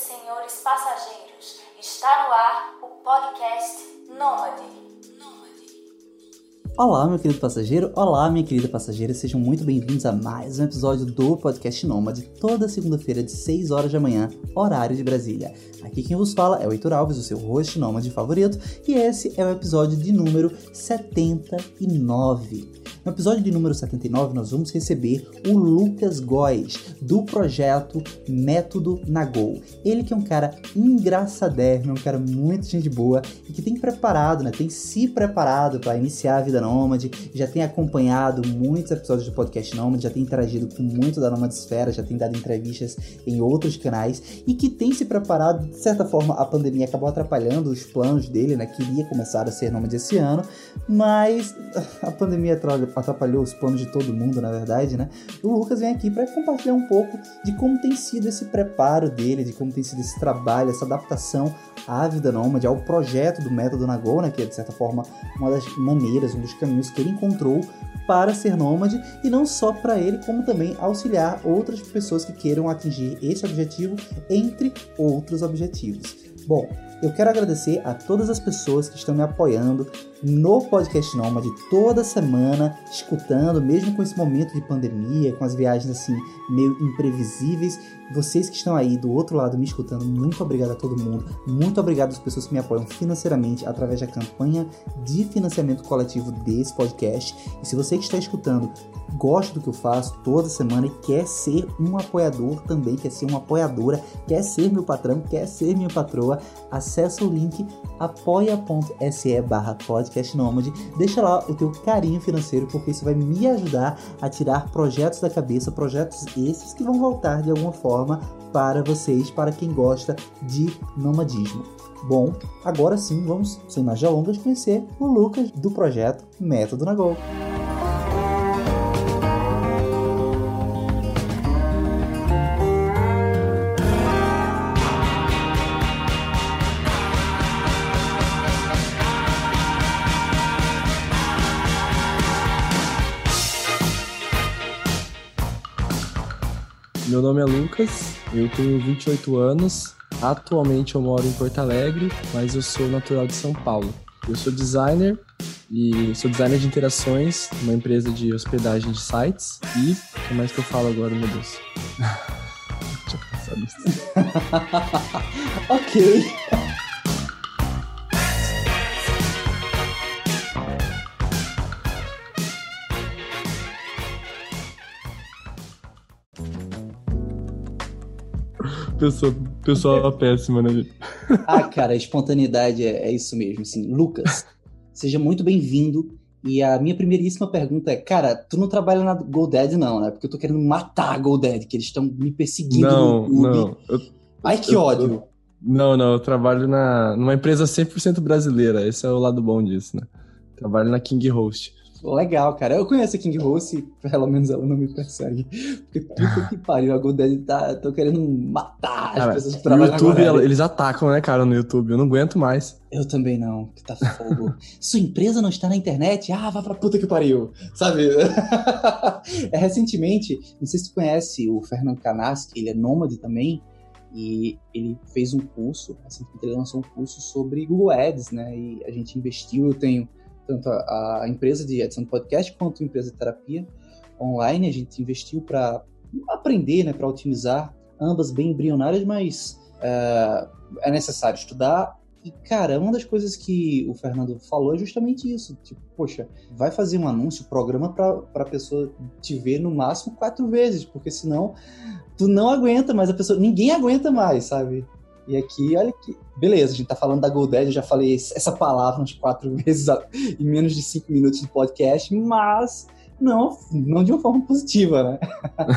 senhores passageiros, está no ar o podcast Nômade. Olá, meu querido passageiro, olá, minha querida passageira, sejam muito bem-vindos a mais um episódio do Podcast Nômade, toda segunda-feira de 6 horas da manhã, horário de Brasília. Aqui quem vos fala é o Heitor Alves, o seu host nômade favorito, e esse é o episódio de número 79. No episódio de número 79, nós vamos receber o Lucas Góes, do projeto Método Nagol. Ele que é um cara engraçadérrimo, um cara muito gente boa e que tem preparado, né, tem se preparado para iniciar a vida nômade, já tem acompanhado muitos episódios do podcast Nômade, já tem interagido com muito da Nomadesfera, já tem dado entrevistas em outros canais e que tem se preparado, de certa forma, a pandemia acabou atrapalhando os planos dele, né, queria começar a ser nômade esse ano, mas a pandemia atrapalhou os planos de todo mundo, na verdade, né? O Lucas vem aqui para compartilhar um pouco de como tem sido esse preparo dele, de como tem sido esse trabalho, essa adaptação à vida nômade, ao projeto do método Nagô, né? Que é, de certa forma, uma das maneiras, um dos caminhos que ele encontrou para ser nômade e não só para ele, como também auxiliar outras pessoas que queiram atingir esse objetivo, entre outros objetivos. Bom, eu quero agradecer a todas as pessoas que estão me apoiando no podcast Nômade toda semana, escutando, mesmo com esse momento de pandemia, com as viagens assim meio imprevisíveis. Vocês que estão aí do outro lado me escutando, muito obrigado a todo mundo. Muito obrigado às pessoas que me apoiam financeiramente através da campanha de financiamento coletivo desse podcast. E se você que está escutando gosta do que eu faço toda semana e quer ser um apoiador também, quer ser uma apoiadora, quer ser meu patrão, quer ser minha patroa, acessa o link apoia.se barra podcast nômade, deixa lá o teu carinho financeiro, porque isso vai me ajudar a tirar projetos da cabeça, projetos esses que vão voltar de alguma forma para vocês, para quem gosta de nomadismo. Bom, agora sim vamos, sem mais delongas, conhecer o Lucas do projeto Método na Gol. Meu nome é Lucas, eu tenho 28 anos. Atualmente eu moro em Porto Alegre, mas eu sou natural de São Paulo. Eu sou designer e sou designer de interações numa empresa de hospedagem de sites. E o que mais que eu falo agora, meu Deus? Deixa eu pensar nisso. ok. Pessoa, pessoa péssima, né? ah, cara, a espontaneidade é, é isso mesmo. Assim, Lucas, seja muito bem-vindo. E a minha primeiríssima pergunta é, cara, tu não trabalha na GoDaddy não, né? Porque eu tô querendo matar a GoDaddy, que eles estão me perseguindo não, no YouTube. Não, eu, Ai, que eu, ódio. Eu, não, não, eu trabalho na, numa empresa 100% brasileira. Esse é o lado bom disso, né? Trabalho na King Host. Legal, cara. Eu conheço a King Rose pelo menos ela não me persegue. Porque puta que pariu, a GoDaddy tá. tô querendo matar cara, as pessoas que trabalham No YouTube, eles atacam, né, cara, no YouTube. Eu não aguento mais. Eu também não, que tá fogo. Sua empresa não está na internet? Ah, vá pra puta que pariu. Sabe? é, recentemente, não sei se tu conhece o Fernando Canassi, ele é nômade também. E ele fez um curso, recentemente ele lançou um curso sobre Google Ads, né? E a gente investiu, eu tenho tanto a, a, empresa de edição de podcast quanto a empresa de terapia online. A gente investiu para aprender, né, para otimizar, ambas bem embrionárias, mas uh, é necessário estudar. E, cara, uma das coisas que o Fernando falou é justamente isso. Tipo, poxa, vai fazer um anúncio, programa para a pessoa te ver no máximo quatro vezes, porque senão tu não aguenta mais a pessoa, ninguém aguenta mais, sabe? E aqui, olha que. Beleza, a gente tá falando da GoDaddy, eu já falei essa palavra umas quatro vezes em menos de cinco minutos de podcast, mas não, não de uma forma positiva, né?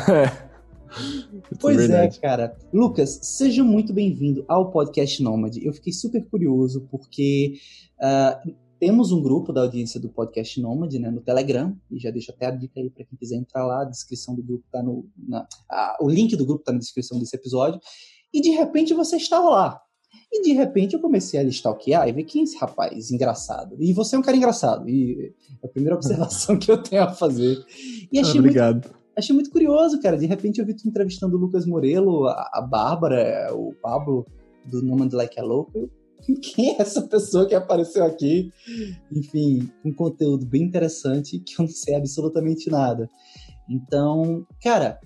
É. Pois é, cara. Lucas, seja muito bem-vindo ao podcast Nômade. Eu fiquei super curioso porque uh, temos um grupo da audiência do podcast Nômade né, no Telegram, e já deixo até a dica aí para quem quiser entrar lá, a descrição do grupo tá no. Na, o link do grupo tá na descrição desse episódio. E de repente você estava lá. E de repente eu comecei a stalkear e ver quem é esse rapaz engraçado. E você é um cara engraçado. E é a primeira observação que eu tenho a fazer. E achei Obrigado. Muito, achei muito curioso, cara. De repente eu vi tu entrevistando o Lucas Morelo, a, a Bárbara, o Pablo, do No Like a Louco. Quem é essa pessoa que apareceu aqui? Enfim, um conteúdo bem interessante que eu não sei absolutamente nada. Então, cara,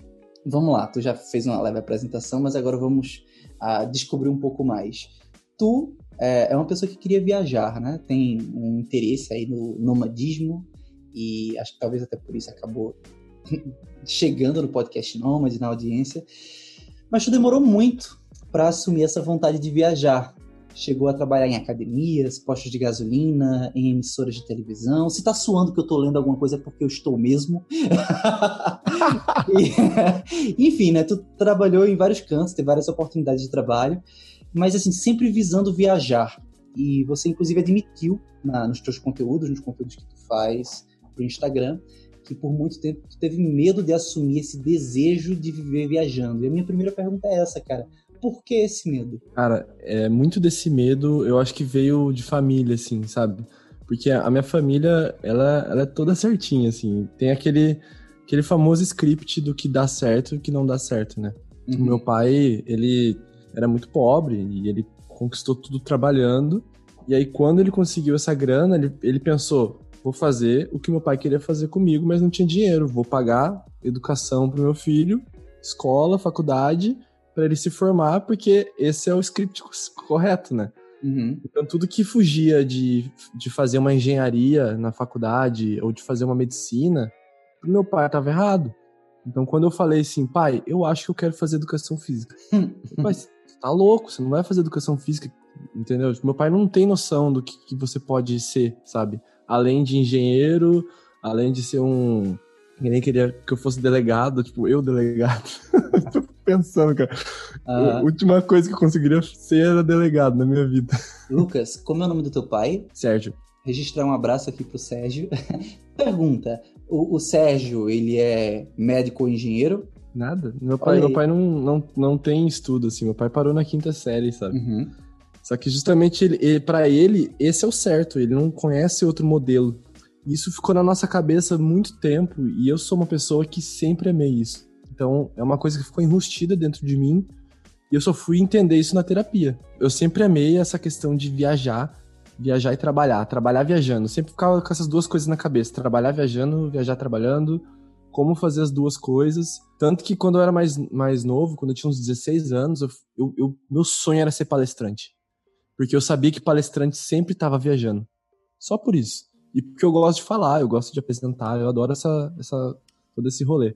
vamos lá. Tu já fez uma leve apresentação, mas agora vamos uh, descobrir um pouco mais. Tu é, é, uma pessoa que queria viajar, né? Tem um interesse aí no nomadismo e acho que talvez até por isso acabou chegando no podcast Nômade, na audiência. Mas tu demorou muito para assumir essa vontade de viajar. Chegou a trabalhar em academias, postos de gasolina, em emissoras de televisão. Se tá suando que eu tô lendo alguma coisa é porque eu estou mesmo. e, enfim, né? Tu trabalhou em vários cantos, teve várias oportunidades de trabalho, mas assim, sempre visando viajar. E você, inclusive, admitiu na, nos teus conteúdos, nos conteúdos que tu faz pro Instagram, que por muito tempo tu teve medo de assumir esse desejo de viver viajando. E a minha primeira pergunta é essa, cara. Por que esse medo? Cara, é muito desse medo, eu acho que veio de família, assim, sabe? Porque a minha família, ela, ela é toda certinha, assim. Tem aquele, aquele famoso script do que dá certo e o que não dá certo, né? Uhum. O meu pai, ele era muito pobre e ele conquistou tudo trabalhando. E aí, quando ele conseguiu essa grana, ele, ele pensou: vou fazer o que meu pai queria fazer comigo, mas não tinha dinheiro. Vou pagar educação pro meu filho, escola, faculdade, para ele se formar, porque esse é o script correto, né? Uhum. Então, tudo que fugia de, de fazer uma engenharia na faculdade ou de fazer uma medicina, pro meu pai estava errado. Então, quando eu falei assim, pai, eu acho que eu quero fazer educação física. pai, você tá louco, você não vai fazer educação física, entendeu? Meu pai não tem noção do que, que você pode ser, sabe? Além de engenheiro, além de ser um. nem queria que eu fosse delegado, tipo, eu delegado. pensando, cara. A última coisa que eu conseguiria ser era delegado na minha vida. Lucas, como é o nome do teu pai? Sérgio. Registrar um abraço aqui pro Sérgio. Pergunta: o, o, Sérgio, ele é médico ou engenheiro? Nada. Meu pai, meu pai não, não, não tem estudo, assim. Meu pai parou na quinta série, sabe? Uhum. Só que justamente ele, ele para ele, esse é o certo. Ele não conhece outro modelo. Isso ficou na nossa cabeça muito tempo e eu sou uma pessoa que sempre amei isso. Então, é uma coisa que ficou enrustida dentro de mim e eu só fui entender isso na terapia. Eu sempre amei essa questão de viajar, viajar e trabalhar, trabalhar viajando. Sempre ficava com essas duas coisas na cabeça: trabalhar viajando, viajar trabalhando, como fazer as duas coisas. Tanto que quando eu era mais, mais novo, quando eu tinha uns 16 anos, eu, eu, eu meu sonho era ser palestrante. Porque eu sabia que palestrante sempre estava viajando. Só por isso. E porque eu gosto de falar, eu gosto de apresentar, eu adoro essa, essa, todo esse rolê.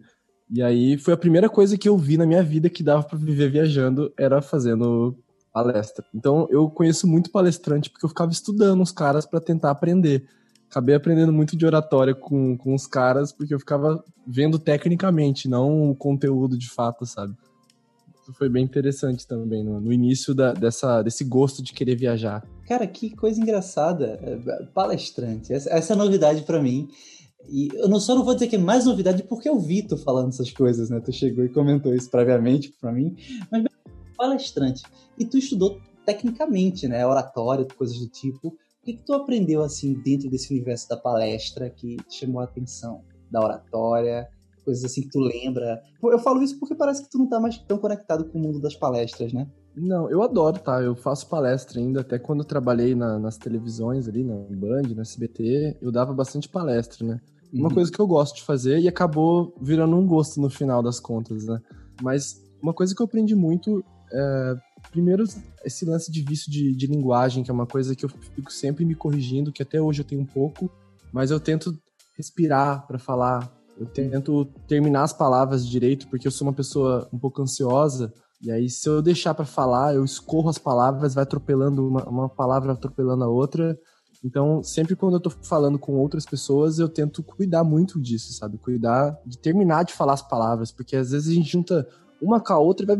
E aí foi a primeira coisa que eu vi na minha vida que dava para viver viajando, era fazendo palestra. Então eu conheço muito palestrante porque eu ficava estudando os caras para tentar aprender. Acabei aprendendo muito de oratória com, com os caras porque eu ficava vendo tecnicamente, não o conteúdo de fato, sabe? Isso foi bem interessante também no, no início da, dessa, desse gosto de querer viajar. Cara, que coisa engraçada. Palestrante. Essa, essa é novidade para mim. E eu não, só não vou dizer que é mais novidade porque eu vi tu falando essas coisas, né? Tu chegou e comentou isso previamente para mim, mas palestrante. E tu estudou tecnicamente, né? Oratória, coisas do tipo. O que, que tu aprendeu, assim, dentro desse universo da palestra que te chamou a atenção? Da oratória, coisas assim que tu lembra. Eu falo isso porque parece que tu não tá mais tão conectado com o mundo das palestras, né? Não, eu adoro, tá? Eu faço palestra ainda, até quando eu trabalhei na, nas televisões ali, na Band, no SBT, eu dava bastante palestra, né? Uma uhum. coisa que eu gosto de fazer e acabou virando um gosto no final das contas, né? Mas uma coisa que eu aprendi muito é, primeiro, esse lance de vício de, de linguagem, que é uma coisa que eu fico sempre me corrigindo, que até hoje eu tenho um pouco, mas eu tento respirar para falar, eu tento terminar as palavras direito, porque eu sou uma pessoa um pouco ansiosa, e aí se eu deixar para falar, eu escorro as palavras, vai atropelando uma, uma palavra atropelando a outra, então, sempre quando eu tô falando com outras pessoas, eu tento cuidar muito disso, sabe? Cuidar de terminar de falar as palavras, porque às vezes a gente junta uma com a outra e vai.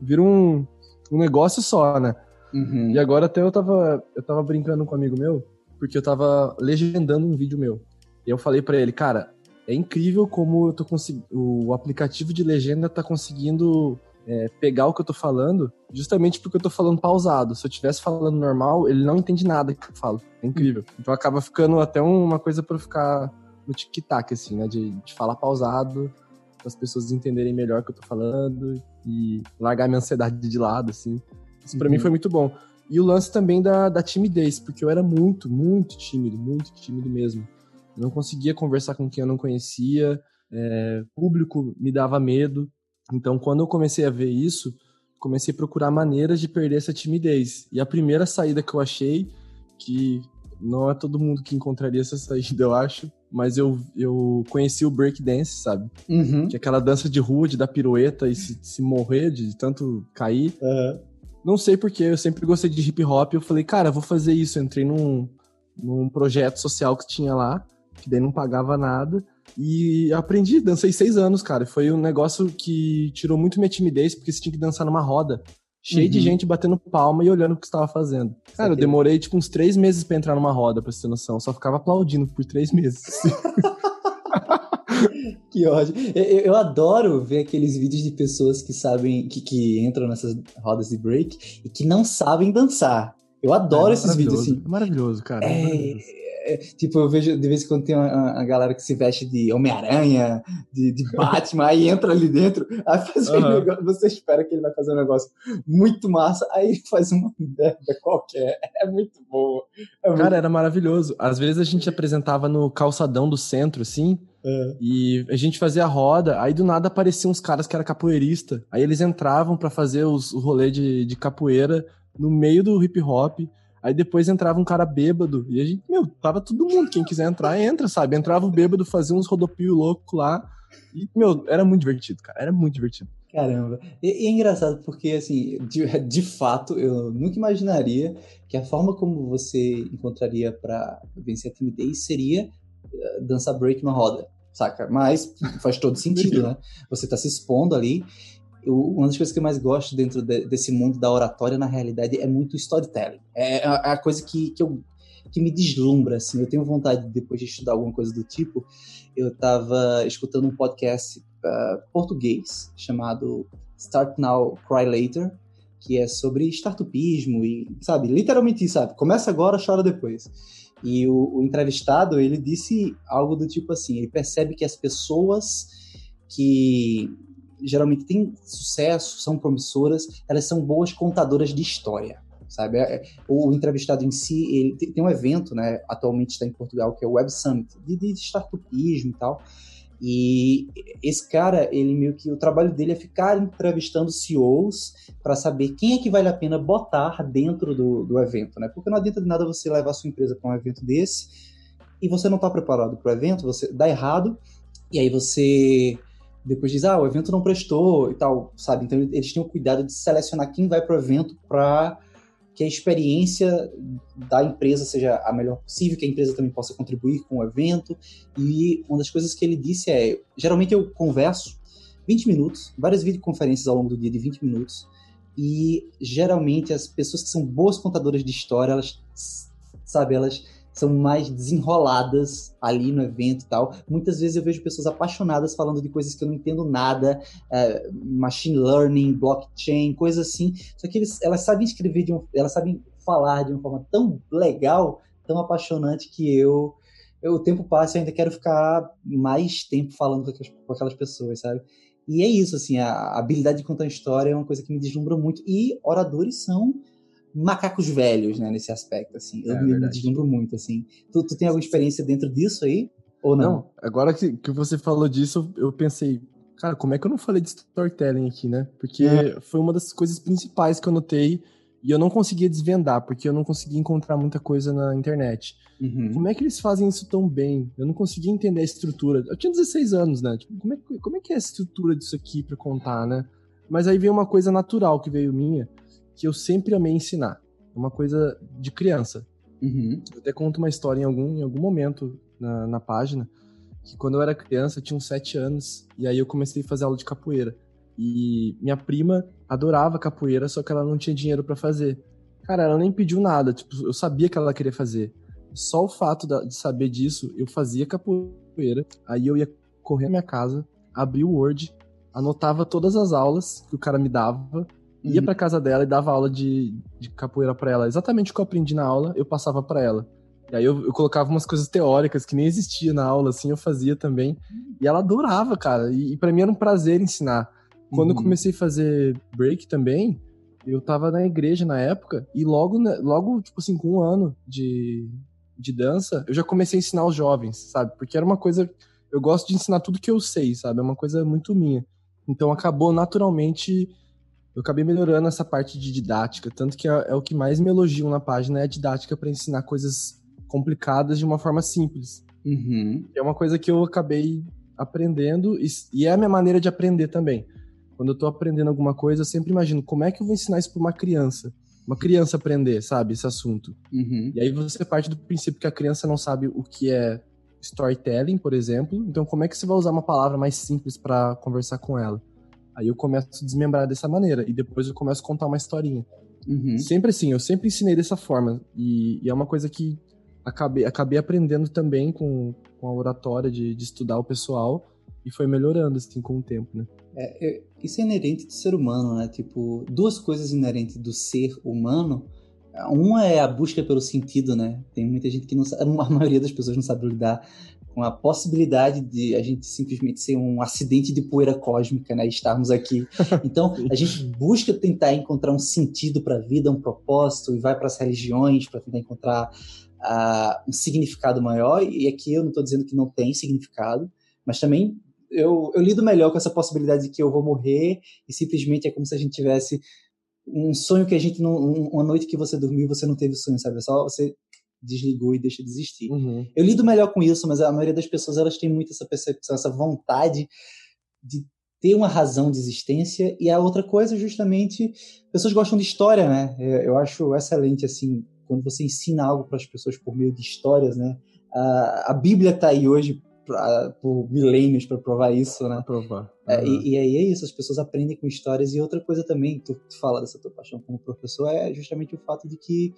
Vira um, um negócio só, né? Uhum. E agora até eu tava, eu tava brincando com um amigo meu, porque eu tava legendando um vídeo meu. E eu falei para ele, cara, é incrível como eu tô conseguindo. O aplicativo de legenda tá conseguindo é, pegar o que eu tô falando, justamente porque eu tô falando pausado. Se eu estivesse falando normal, ele não entende nada que eu falo. É incrível. Então acaba ficando até uma coisa para ficar no tic-tac, assim, né? De, de falar pausado para as pessoas entenderem melhor o que eu tô falando e largar minha ansiedade de lado, assim. Isso para Uhum. mim foi muito bom. E o lance também da, da timidez, porque eu era muito, muito tímido, muito tímido mesmo. Eu não conseguia conversar com quem eu não conhecia, é, público me dava medo. Então, quando eu comecei a ver isso, comecei a procurar maneiras de perder essa timidez. E a primeira saída que eu achei, que não é todo mundo que encontraria essa saída, eu acho, mas eu, eu conheci o breakdance, sabe? Uhum. Que é aquela dança de rua, de dar pirueta e se, se morrer de tanto cair. Aham. Não sei porque, eu sempre gostei de hip hop. Eu falei, cara, vou fazer isso. Eu entrei num, num projeto social que tinha lá, que daí não pagava nada. E aprendi, dancei seis anos, cara. Foi um negócio que tirou muito minha timidez, porque você tinha que dançar numa roda. Cheio de Uhum. gente batendo palma e olhando o que você estava fazendo. Cara, eu demorei tipo uns três meses pra entrar numa roda, pra você ter noção. Eu só ficava aplaudindo por três meses. Que ódio. Eu, eu- adoro ver aqueles vídeos de pessoas que sabem, que, que entram nessas rodas de break e que não sabem dançar. Eu adoro É esses vídeos assim. É maravilhoso, cara. é É, maravilhoso. É, tipo, eu vejo de vez em quando tem uma, galera que se veste de Homem-Aranha, de, de Batman, aí entra ali dentro, aí faz um Aham. negócio, você espera que ele vai fazer um negócio muito massa, aí ele faz uma merda qualquer. É muito boa. É muito- Cara, era maravilhoso. Às vezes a gente apresentava no calçadão do centro, assim, é. e a gente fazia a roda, aí do nada apareciam uns caras que era capoeirista. Aí eles entravam pra fazer os, o rolê de, de capoeira no meio do hip hop. Aí depois entrava um cara bêbado. E a gente, meu, tava todo mundo. Quem quiser entrar, entra, sabe? Entrava o bêbado, fazia uns rodopio louco lá. E, meu, era muito divertido, cara. Era muito divertido. Caramba. E, e é engraçado porque, assim, de, de fato, eu nunca imaginaria que a forma como você encontraria pra vencer a timidez seria eh, dançar break na roda, saca? Mas faz todo sentido, né? Você tá se expondo ali. Eu- uma das coisas que eu mais gosto dentro de- desse mundo da oratória, na realidade, é muito storytelling. É a, a coisa que, que, eu, que me deslumbra, assim. Eu tenho vontade, depois de estudar alguma coisa do tipo, eu tava escutando um podcast ah, português chamado Start Now, Cry Later, que é sobre startupismo e, sabe, literalmente sabe? Começa agora, chora depois. E o, o entrevistado, ele disse algo do tipo assim, ele percebe que as pessoas que geralmente têm sucesso, são promissoras, elas são boas contadoras de história, sabe? É- é- O entrevistado em si, ele tem, um evento, né, atualmente está em Portugal, que é o Web Summit, de, de startupismo e tal, e esse cara, ele meio que o trabalho dele é ficar entrevistando CEOs para saber quem é que vale a pena botar dentro do, do evento, né? Porque não adianta de nada você levar a sua empresa para um evento desse e você não está preparado para o evento, você dá errado e aí você depois diz, ah, o evento não prestou e tal, sabe? Então eles têm o cuidado de selecionar quem vai para o evento para que a experiência da empresa seja a melhor possível, que a empresa também possa contribuir com o evento. E uma das coisas que ele disse é: geralmente eu converso 20 minutos, várias videoconferências ao longo do dia de 20 minutos, e geralmente as pessoas que são boas contadoras de história, elas, sabe, elas são mais desenroladas ali no evento e tal. Muitas vezes eu vejo pessoas apaixonadas falando de coisas que eu não entendo nada, é, machine learning, blockchain, coisas assim. Só que eles, elas sabem escrever, de um, elas sabem falar de uma forma tão legal, tão apaixonante que eu, eu o tempo passa e ainda quero ficar mais tempo falando com aquelas, com aquelas pessoas, sabe? E é isso, assim, a habilidade de contar história é uma coisa que me deslumbra muito. E oradores são macacos velhos, né, nesse aspecto, assim. Eu É, me, verdade. deslumbro muito, assim. Tu, tu tem alguma experiência dentro disso aí? Ou não? Não, agora que, que você falou disso, eu pensei, cara, como é que eu não falei de storytelling aqui, né? Porque É. foi uma das coisas principais que eu notei e eu não conseguia desvendar, porque eu não conseguia encontrar muita coisa na internet. Uhum. Como é que eles fazem isso tão bem? Eu não conseguia entender a estrutura. Eu tinha 16 anos, né? Tipo, como é, como é que é a estrutura disso aqui pra contar, né? Mas aí veio uma coisa natural que veio minha, que eu sempre amei ensinar. É Uma coisa de criança. Uhum. Eu até conto uma história em algum, em algum momento na, na página, que quando eu era criança, eu tinha uns 7 anos, e aí eu comecei a fazer aula de capoeira. E minha prima adorava capoeira, só que ela não tinha dinheiro pra fazer. Cara, ela nem pediu nada, tipo, eu sabia que ela queria fazer. Só o fato de saber disso, eu fazia capoeira, aí eu ia correr na minha casa, abria o Word, anotava todas as aulas que o cara me dava, ia Uhum. pra casa dela e dava aula de, de capoeira pra ela. Exatamente o que eu aprendi na aula, eu passava pra ela. E aí eu, eu, colocava umas coisas teóricas que nem existia na aula, assim, eu fazia também. E ela adorava, cara. E, e para mim era um prazer ensinar. Quando uhum. eu comecei a fazer break também, eu tava na igreja na época, e logo, logo tipo assim, com um ano de, de dança, eu já comecei a ensinar os jovens, sabe? Porque era uma coisa. Eu gosto de ensinar tudo que eu sei, sabe? É uma coisa muito minha. Então acabou naturalmente. Eu acabei melhorando essa parte de didática. Tanto que é, é o que mais me elogiam na página é a didática para ensinar coisas complicadas de uma forma simples. Uhum. É uma coisa que eu acabei aprendendo e, e é a minha maneira de aprender também. Quando eu tô aprendendo alguma coisa, eu sempre imagino como é que eu vou ensinar isso para uma criança uma criança aprender, sabe, esse assunto. Uhum. E aí você parte do princípio que a criança não sabe o que é storytelling, por exemplo. Então, como é que você vai usar uma palavra mais simples para conversar com ela? Aí eu começo a desmembrar dessa maneira e depois eu começo a contar uma historinha. Uhum. Sempre assim, eu sempre ensinei dessa forma e, e, é uma coisa que acabei, acabei aprendendo também com, com a oratória de, de estudar o pessoal e foi melhorando assim com o tempo, né? É, isso é inerente do ser humano, né? Tipo, duas coisas inerentes do ser humano. Uma é a busca pelo sentido, né? Tem muita gente que não sabe, a maioria das pessoas não sabe lidar com a possibilidade de a gente simplesmente ser um acidente de poeira cósmica, né? Estarmos aqui. Então, a gente busca tentar encontrar um sentido para a vida, um propósito, e vai para as religiões para tentar encontrar uh, um significado maior. E aqui eu não estou dizendo que não tem significado, mas também eu, eu lido melhor com essa possibilidade de que eu vou morrer e simplesmente é como se a gente tivesse um sonho que a gente não. Uma noite que você dormiu você não teve sonho, sabe? É só você desligou e deixa de existir. Uhum. Eu lido melhor com isso, mas a maioria das pessoas elas têm muito essa percepção, essa vontade de ter uma razão de existência e a outra coisa justamente pessoas gostam de história, né? Eu, eu acho excelente assim quando você ensina algo para as pessoas por meio de histórias, né? A, a Bíblia está aí hoje pra, por milênios para provar isso, né? provar. Uhum. É, e, e, aí é isso, as pessoas aprendem com histórias. E outra coisa também, tu, tu fala dessa tua paixão como professor, é justamente o fato de que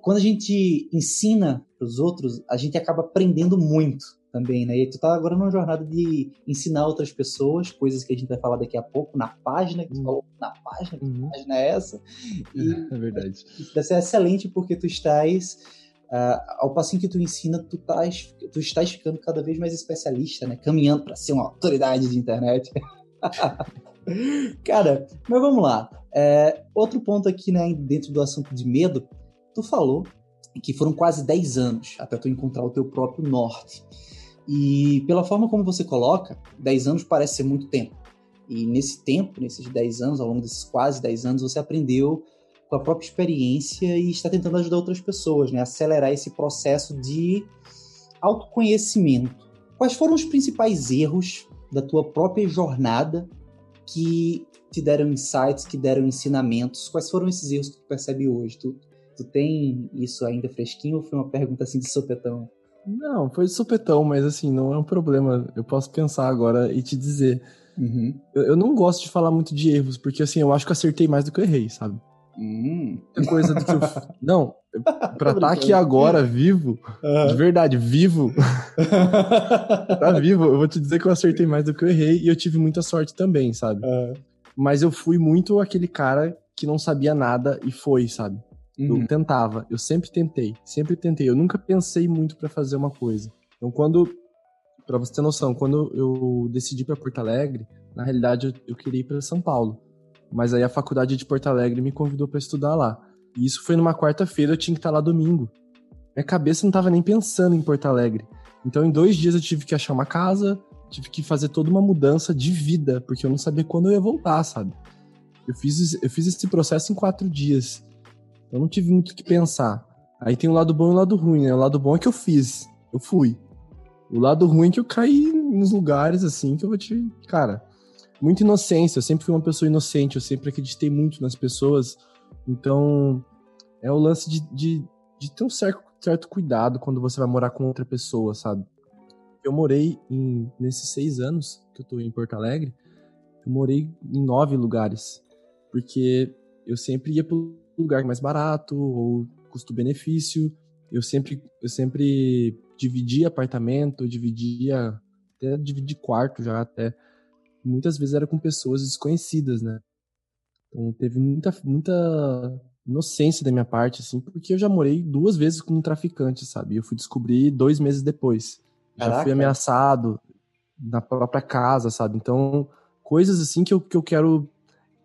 quando a gente ensina para os outros, a gente acaba aprendendo muito também, né? E tu tá agora numa jornada de ensinar outras pessoas, coisas que a gente vai falar daqui a pouco, na página, que tu uhum. falou na página, que uhum. página é essa? E é verdade. Deve ser excelente porque tu estás Uh, ao passinho que tu ensina, tu estás, tu estás ficando cada vez mais especialista, né? Caminhando para ser uma autoridade de internet. Cara, mas vamos lá. É, outro ponto aqui, né, dentro do assunto de medo, tu falou que foram quase 10 anos até tu encontrar o teu próprio norte. E pela forma como você coloca, 10 anos parece ser muito tempo. E nesse tempo, nesses 10 anos, ao longo desses quase 10 anos, você aprendeu com a própria experiência e está tentando ajudar outras pessoas, né? Acelerar esse processo de autoconhecimento. Quais foram os principais erros da tua própria jornada que te deram insights, que deram ensinamentos? Quais foram esses erros que tu percebe hoje? Tu, tu tem isso ainda fresquinho ou foi uma pergunta assim de sopetão? Não, foi de sopetão, mas assim, não é um problema. Eu posso pensar agora e te dizer. Uhum. Eu, eu, não gosto de falar muito de erros, porque assim, eu acho que acertei mais do que eu errei, sabe? Hum. Coisa do que eu... Não, pra estar tá aqui agora, vivo, uhum. de verdade, vivo, tá vivo, eu vou te dizer que eu acertei mais do que eu errei e eu tive muita sorte também, sabe? Uhum. Mas eu fui muito aquele cara que não sabia nada e foi, sabe? Uhum. Eu tentava, eu sempre tentei, sempre tentei. Eu nunca pensei muito para fazer uma coisa. Então, quando, para você ter noção, quando eu decidi para Porto Alegre, na realidade eu, eu queria ir para São Paulo. Mas aí a faculdade de Porto Alegre me convidou para estudar lá. E isso foi numa quarta-feira, eu tinha que estar lá domingo. Minha cabeça não estava nem pensando em Porto Alegre. Então, em dois dias eu tive que achar uma casa, tive que fazer toda uma mudança de vida, porque eu não sabia quando eu ia voltar, sabe? Eu fiz, eu fiz esse processo em quatro dias. Eu não tive muito o que pensar. Aí tem o lado bom e o lado ruim, né? O lado bom é que eu fiz. Eu fui. O lado ruim é que eu caí nos lugares, assim, que eu vou te. Cara, muita inocência. Eu sempre fui uma pessoa inocente, eu sempre acreditei muito nas pessoas. Então, é o lance de, de, de ter um certo, certo cuidado quando você vai morar com outra pessoa, sabe? Eu morei em, nesses seis anos que eu tô em Porto Alegre, eu morei em nove lugares. Porque eu sempre ia pro lugar mais barato, ou custo-benefício. Eu sempre, eu sempre dividia apartamento, dividia, até dividi quarto já até muitas vezes era com pessoas desconhecidas, né? Então teve muita, muita, inocência da minha parte, assim, porque eu já morei duas vezes com um traficante, sabe? Eu fui descobrir dois meses depois. Caraca. Já fui ameaçado na própria casa, sabe? Então, coisas assim que eu, que eu quero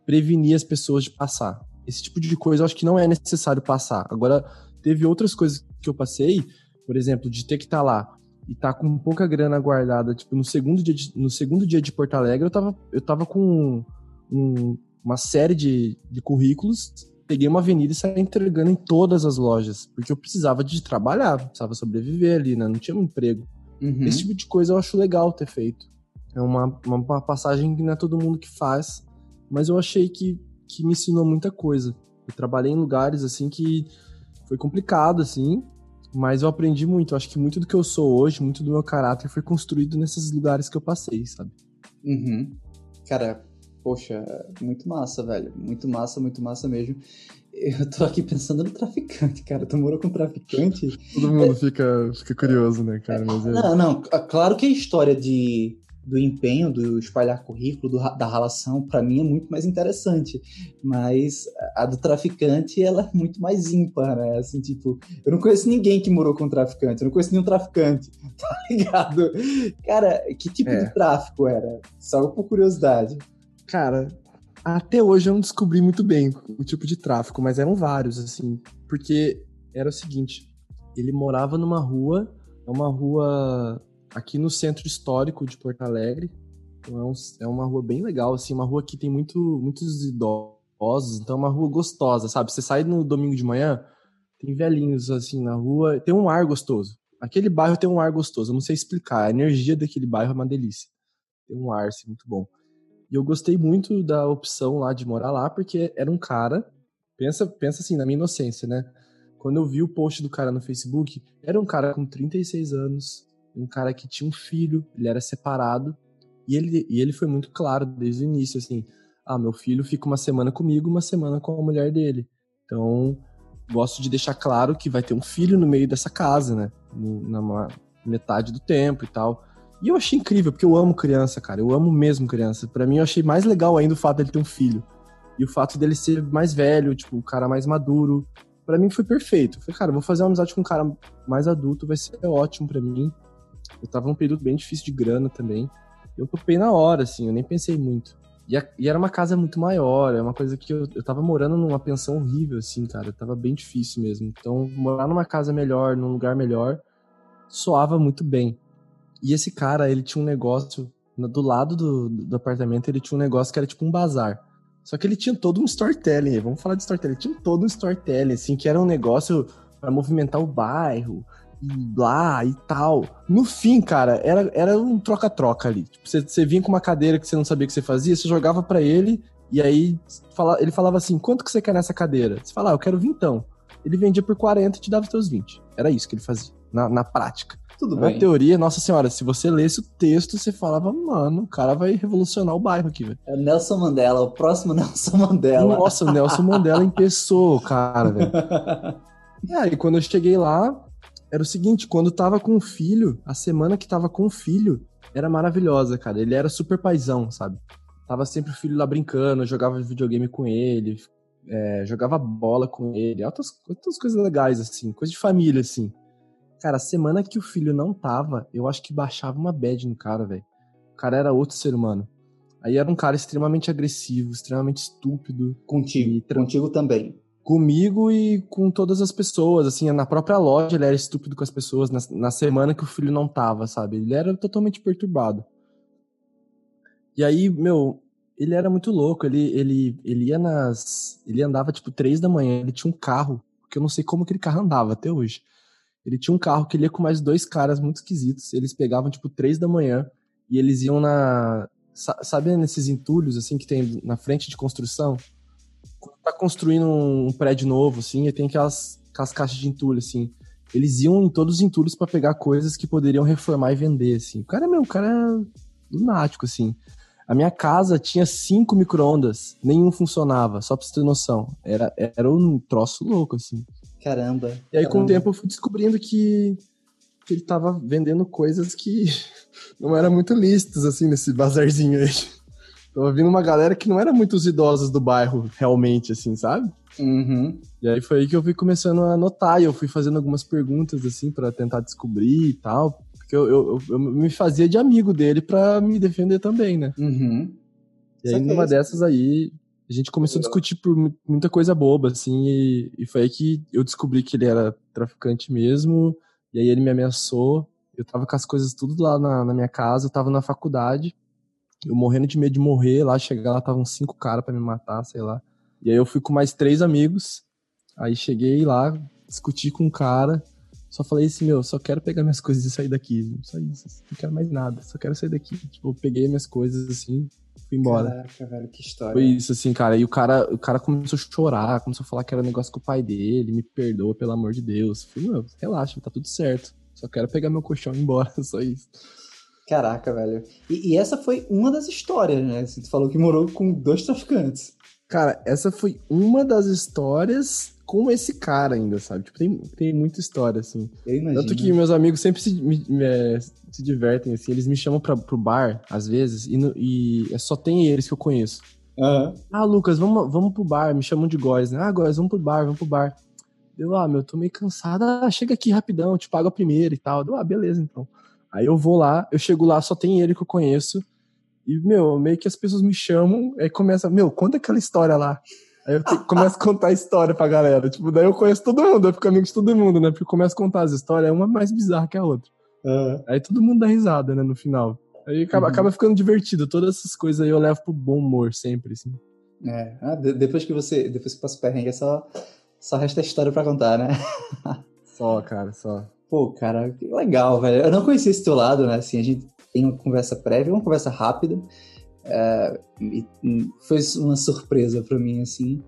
prevenir as pessoas de passar. Esse tipo de coisa eu acho que não é necessário passar. Agora, teve outras coisas que eu passei, por exemplo, de ter que estar tá lá e tá com pouca grana guardada, tipo, no segundo dia de, no segundo dia de Porto Alegre, eu tava, eu tava com um, uma série de, de currículos peguei uma avenida e saí entregando em todas as lojas, porque eu precisava de trabalhar, precisava sobreviver ali, né? Não tinha um emprego. Uhum. Esse tipo de coisa eu acho legal ter feito. É uma, uma passagem que não é todo mundo que faz, mas eu achei que, que me ensinou muita coisa. Eu trabalhei em lugares, assim, que foi complicado, assim, mas eu aprendi muito. Eu acho que muito do que eu sou hoje, muito do meu caráter foi construído nesses lugares que eu passei, sabe? Uhum. Cara, Poxa, muito massa, velho. Muito massa, muito massa mesmo. Eu tô aqui pensando no traficante, cara. Tu morou com um traficante? Todo mundo é... fica, fica curioso, né, cara? Mas é... Não, não. Claro que a história de, do empenho, do espalhar currículo, do, da relação, para mim é muito mais interessante. Mas a do traficante, ela é muito mais ímpar, né? Assim, tipo, eu não conheço ninguém que morou com um traficante. Eu não conheço nenhum traficante, tá ligado? Cara, que tipo é. de tráfico era? Só por curiosidade. Cara, até hoje eu não descobri muito bem o tipo de tráfico, mas eram vários, assim. Porque era o seguinte: ele morava numa rua, é uma rua aqui no centro histórico de Porto Alegre. Então é, é uma rua bem legal, assim, uma rua que tem muito, muitos idosos, então é uma rua gostosa, sabe? Você sai no domingo de manhã, tem velhinhos assim na rua, tem um ar gostoso. Aquele bairro tem um ar gostoso, eu não sei explicar. A energia daquele bairro é uma delícia. Tem um ar assim, muito bom. E eu gostei muito da opção lá de morar lá, porque era um cara. Pensa, pensa assim, na minha inocência, né? Quando eu vi o post do cara no Facebook, era um cara com 36 anos, um cara que tinha um filho, ele era separado, e ele, e ele foi muito claro desde o início, assim, ah, meu filho fica uma semana comigo, uma semana com a mulher dele. Então, gosto de deixar claro que vai ter um filho no meio dessa casa, né? Na metade do tempo e tal. E eu achei incrível, porque eu amo criança, cara. Eu amo mesmo criança. Para mim, eu achei mais legal ainda o fato dele ter um filho. E o fato dele ser mais velho, tipo, o um cara mais maduro. para mim foi perfeito. Eu falei, cara, vou fazer uma amizade com um cara mais adulto, vai ser ótimo para mim. Eu tava num período bem difícil de grana também. Eu topei na hora, assim, eu nem pensei muito. E, a, e, era uma casa muito maior, é uma coisa que eu, eu tava morando numa pensão horrível, assim, cara. Tava bem difícil mesmo. Então, morar numa casa melhor, num lugar melhor, soava muito bem. E esse cara, ele tinha um negócio, do lado do, do apartamento, ele tinha um negócio que era tipo um bazar. Só que ele tinha todo um storytelling, vamos falar de storytelling, ele tinha todo um storytelling, assim, que era um negócio para movimentar o bairro, e lá e tal. No fim, cara, era, era um troca-troca ali. Tipo, você, você vinha com uma cadeira que você não sabia o que você fazia, você jogava para ele, e aí fala, ele falava assim: quanto que você quer nessa cadeira? Você fala, ah, eu quero vintão. Ele vendia por 40 e te dava os seus 20. Era isso que ele fazia, na, na prática. Tudo Na bem. teoria, nossa senhora, se você lesse o texto, você falava, mano, o cara vai revolucionar o bairro aqui, velho. É Nelson Mandela, o próximo Nelson Mandela. Nossa, o Nelson Mandela em pessoa, cara, velho. É, e quando eu cheguei lá, era o seguinte, quando tava com o filho, a semana que tava com o filho, era maravilhosa, cara. Ele era super paizão, sabe? Tava sempre o filho lá brincando, jogava videogame com ele, é, jogava bola com ele, outras, outras coisas legais, assim, coisa de família, assim. Cara, a semana que o filho não tava, eu acho que baixava uma bad no cara, velho. O cara era outro ser humano. Aí era um cara extremamente agressivo, extremamente estúpido. Contigo. E... Contigo também. Comigo e com todas as pessoas, assim, na própria loja ele era estúpido com as pessoas, na, na semana que o filho não tava, sabe? Ele era totalmente perturbado. E aí, meu, ele era muito louco, ele, ele, ele ia nas... Ele andava, tipo, três da manhã, ele tinha um carro, que eu não sei como aquele carro andava até hoje. Ele tinha um carro que ele ia com mais dois caras muito esquisitos. Eles pegavam, tipo, três da manhã e eles iam na. Sabe nesses entulhos, assim, que tem na frente de construção? Quando tá construindo um prédio novo, assim, e tem aquelas, aquelas caixas de entulho, assim. Eles iam em todos os entulhos para pegar coisas que poderiam reformar e vender, assim. O cara, meu, o cara é lunático, assim. A minha casa tinha cinco micro-ondas, nenhum funcionava, só pra você ter noção. Era, era um troço louco, assim. Caramba. E aí, caramba. com o tempo, eu fui descobrindo que, que ele tava vendendo coisas que não eram muito lícitas, assim, nesse bazarzinho aí. Tava vindo uma galera que não era muito os idosos do bairro, realmente, assim, sabe? Uhum. E aí foi aí que eu fui começando a notar, e eu fui fazendo algumas perguntas, assim, para tentar descobrir e tal. Porque eu, eu, eu, me fazia de amigo dele para me defender também, né? Uhum. E aí, numa dessas aí, a gente começou a discutir por muita coisa boba, assim, e, e foi aí que eu descobri que ele era traficante mesmo, e aí ele me ameaçou. Eu tava com as coisas tudo lá na, na minha casa, eu tava na faculdade, eu morrendo de medo de morrer, lá chegar lá estavam cinco caras para me matar, sei lá. E aí eu fui com mais três amigos, aí cheguei lá, discuti com um cara, só falei assim, meu, só quero pegar minhas coisas e sair daqui, só isso, não quero mais nada, só quero sair daqui. Tipo, eu peguei minhas coisas assim, fui embora. Caraca, velho, que história. Foi isso, assim, cara. E o cara, o cara começou a chorar, começou a falar que era um negócio com o pai dele, me perdoa, pelo amor de Deus. falei, meu, relaxa, tá tudo certo. Só quero pegar meu colchão e ir embora, só isso. Caraca, velho. E, e, essa foi uma das histórias, né? Você falou que morou com dois traficantes. Cara, essa foi uma das histórias com esse cara ainda, sabe? Tipo, tem, tem muita história, assim. Eu imagino. Tanto que meus amigos sempre se, me, me, é, se divertem, assim. Eles me chamam pra, pro bar, às vezes, e, no, e é só tem eles que eu conheço. Uhum. Ah, Lucas, vamos, vamos pro bar. Me chamam de Góis, né? Ah, Góis, vamos pro bar, vamos pro bar. Deu, ah, meu, tô meio cansado. Ah, chega aqui rapidão, te pago a primeira e tal. Deu, ah, beleza, então. Aí eu vou lá, eu chego lá, só tem ele que eu conheço. E, meu, meio que as pessoas me chamam, aí começa, meu, conta aquela história lá. Aí eu te, começo a contar a história pra galera. Tipo, daí eu conheço todo mundo, eu fico amigo de todo mundo, né? Porque eu começo a contar as histórias, uma mais bizarra que a outra. Uhum. Aí todo mundo dá risada, né, no final. Aí acaba, uhum. acaba ficando divertido. Todas essas coisas aí eu levo pro bom humor sempre, assim. É, ah, depois que você, depois que passa o perrengue, é só, só resta a história pra contar, né? só, cara, só. Pô, cara, que legal, velho. Eu não conhecia esse teu lado, né? Assim, a gente tem uma conversa prévia, uma conversa rápida. É, foi uma surpresa para mim, assim.